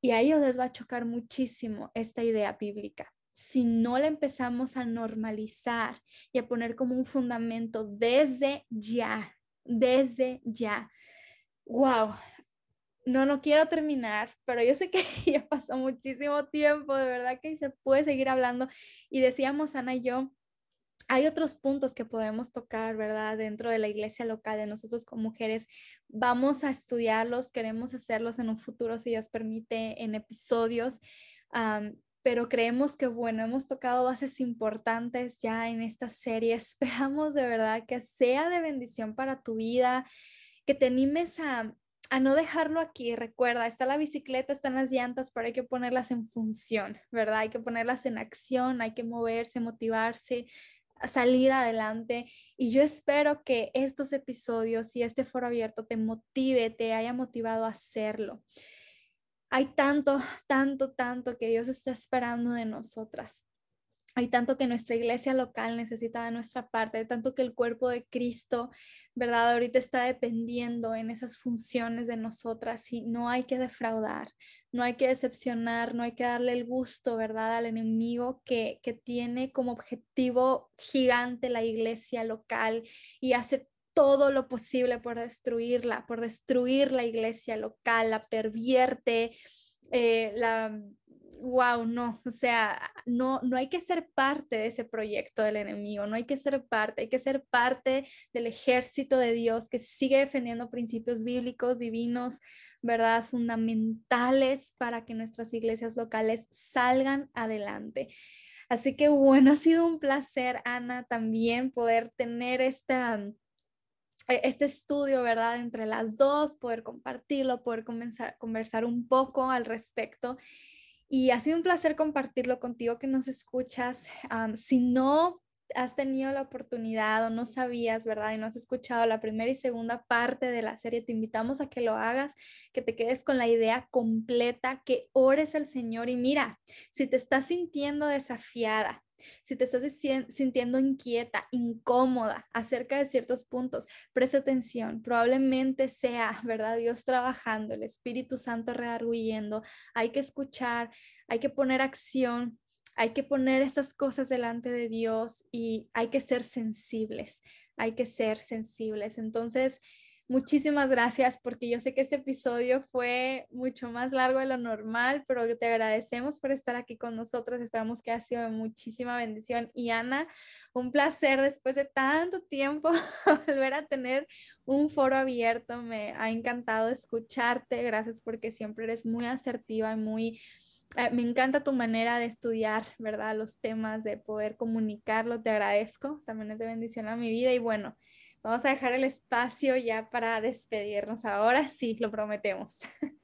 y a ellos les va a chocar muchísimo esta idea bíblica. Si no la empezamos a normalizar y a poner como un fundamento desde ya, desde ya. Wow, no, no quiero terminar, pero yo sé que ya pasó muchísimo tiempo, de verdad que se puede seguir hablando. Y decíamos, Ana y yo, hay otros puntos que podemos tocar, ¿verdad? Dentro de la iglesia local, de nosotros como mujeres, vamos a estudiarlos, queremos hacerlos en un futuro, si Dios permite, en episodios. Pero creemos que, bueno, hemos tocado bases importantes ya en esta serie. Esperamos de verdad que sea de bendición para tu vida, que te animes a, a no dejarlo aquí. Recuerda, está la bicicleta, están las llantas, pero hay que ponerlas en función, ¿verdad? Hay que ponerlas en acción, hay que moverse, motivarse, salir adelante. Y yo espero que estos episodios y este foro abierto te motive, te haya motivado a hacerlo. Hay tanto, tanto, tanto que Dios está esperando de nosotras. hay tanto que nuestra iglesia local necesita de nuestra parte, hay tanto que el cuerpo de Cristo, ¿verdad? Ahorita está dependiendo en esas funciones de nosotras y no hay que defraudar, no hay que decepcionar, no hay que darle el gusto, ¿verdad? Al enemigo que, que tiene como objetivo gigante la iglesia local y hace todo lo posible por destruirla, por destruir la iglesia local, la pervierte, eh, la wow, no, o sea, no, no hay que ser parte de ese proyecto del enemigo, no hay que ser parte, hay que ser parte del ejército de Dios que sigue defendiendo principios bíblicos, divinos, ¿verdad? Fundamentales para que nuestras iglesias locales salgan adelante. Así que bueno, ha sido un placer, Ana, también poder tener esta este estudio, ¿verdad? Entre las dos, poder compartirlo, poder comenzar, conversar un poco al respecto. Y ha sido un placer compartirlo contigo que nos escuchas. si no has tenido la oportunidad o no sabías, ¿verdad? Y no has escuchado la primera y segunda parte de la serie, te invitamos a que lo hagas, que te quedes con la idea completa, que ores al Señor y mira, si te estás sintiendo desafiada, si te estás sintiendo inquieta, incómoda acerca de ciertos puntos, presta atención. Probablemente sea, ¿verdad? Dios trabajando, el Espíritu Santo rearguyendo. Hay que escuchar, hay que poner acción, hay que poner estas cosas delante de Dios y hay que ser sensibles. Hay que ser sensibles. Entonces, Muchísimas gracias porque yo sé que este episodio fue mucho más largo de lo normal, pero te agradecemos por estar aquí con nosotros. Esperamos que ha sido de muchísima bendición. Y Ana, un placer después de tanto tiempo volver a tener un foro abierto. Me ha encantado escucharte. Gracias porque siempre eres muy asertiva y muy... Eh, me encanta tu manera de estudiar, ¿verdad? Los temas, de poder comunicarlo. Te agradezco. También es de bendición a mi vida. Y bueno, Vamos a dejar el espacio ya para despedirnos. Ahora sí, lo prometemos.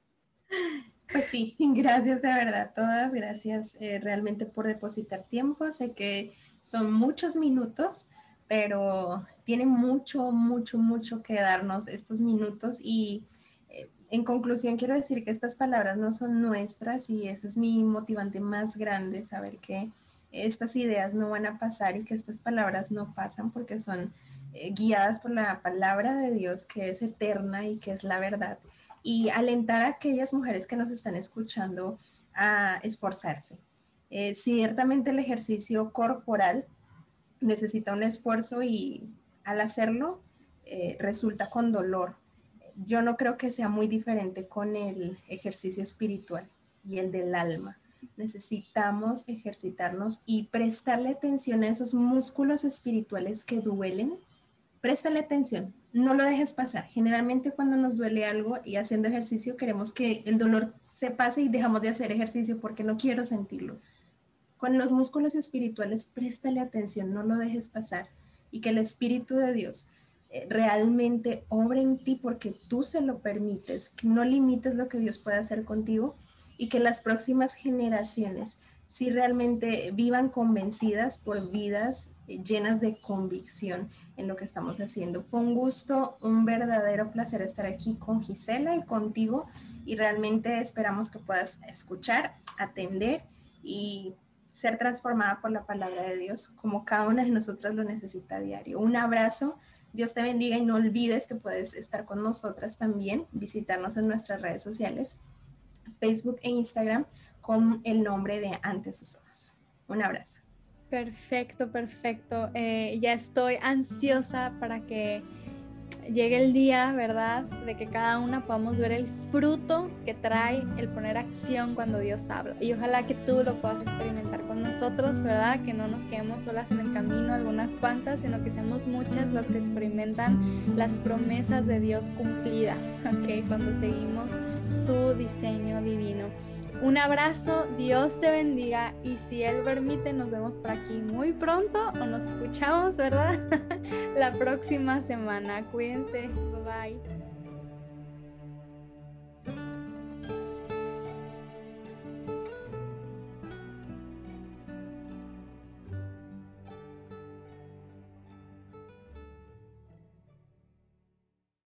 Pues sí, gracias de verdad todas, gracias eh, realmente por depositar tiempo. Sé que son muchos minutos, pero tiene mucho, mucho, mucho que darnos estos minutos y en conclusión quiero decir que estas palabras no son nuestras y ese es mi motivante más grande, saber que estas ideas no van a pasar y que estas palabras no pasan porque son eh, guiadas por la palabra de Dios que es eterna y que es la verdad. Y alentar a aquellas mujeres que nos están escuchando a esforzarse. Eh, ciertamente el ejercicio corporal necesita un esfuerzo y al hacerlo eh, resulta con dolor. Yo no creo que sea muy diferente con el ejercicio espiritual y el del alma. Necesitamos ejercitarnos y prestarle atención a esos músculos espirituales que duelen préstale atención, no lo dejes pasar. Generalmente cuando nos duele algo y haciendo ejercicio queremos que el dolor se pase y dejamos de hacer ejercicio porque no quiero sentirlo. Con los músculos espirituales, préstale atención, no lo dejes pasar y que el Espíritu de Dios realmente obre en ti porque tú se lo permites, que no limites lo que Dios puede hacer contigo y que las próximas generaciones si realmente vivan convencidas por vidas llenas de convicción en lo que estamos haciendo. Fue un gusto, un verdadero placer estar aquí con Gisela y contigo y realmente esperamos que puedas escuchar, atender y ser transformada por la palabra de Dios como cada una de nosotras lo necesita a diario. Un abrazo, Dios te bendiga y no olvides que puedes estar con nosotras también, visitarnos en nuestras redes sociales, Facebook e Instagram con el nombre de Ante sus ojos. Un abrazo. Perfecto, perfecto. Eh, ya estoy ansiosa para que llegue el día, ¿verdad? De que cada una podamos ver el fruto que trae el poner acción cuando Dios habla. Y ojalá que tú lo puedas experimentar con nosotros, ¿verdad? Que no nos quedemos solas en el camino, algunas cuantas, sino que seamos muchas las que experimentan las promesas de Dios cumplidas, ¿ok? Cuando seguimos su diseño divino. Un abrazo, Dios te bendiga y si Él permite nos vemos por aquí muy pronto o nos escuchamos, ¿verdad? La próxima semana. Cuídense, bye bye.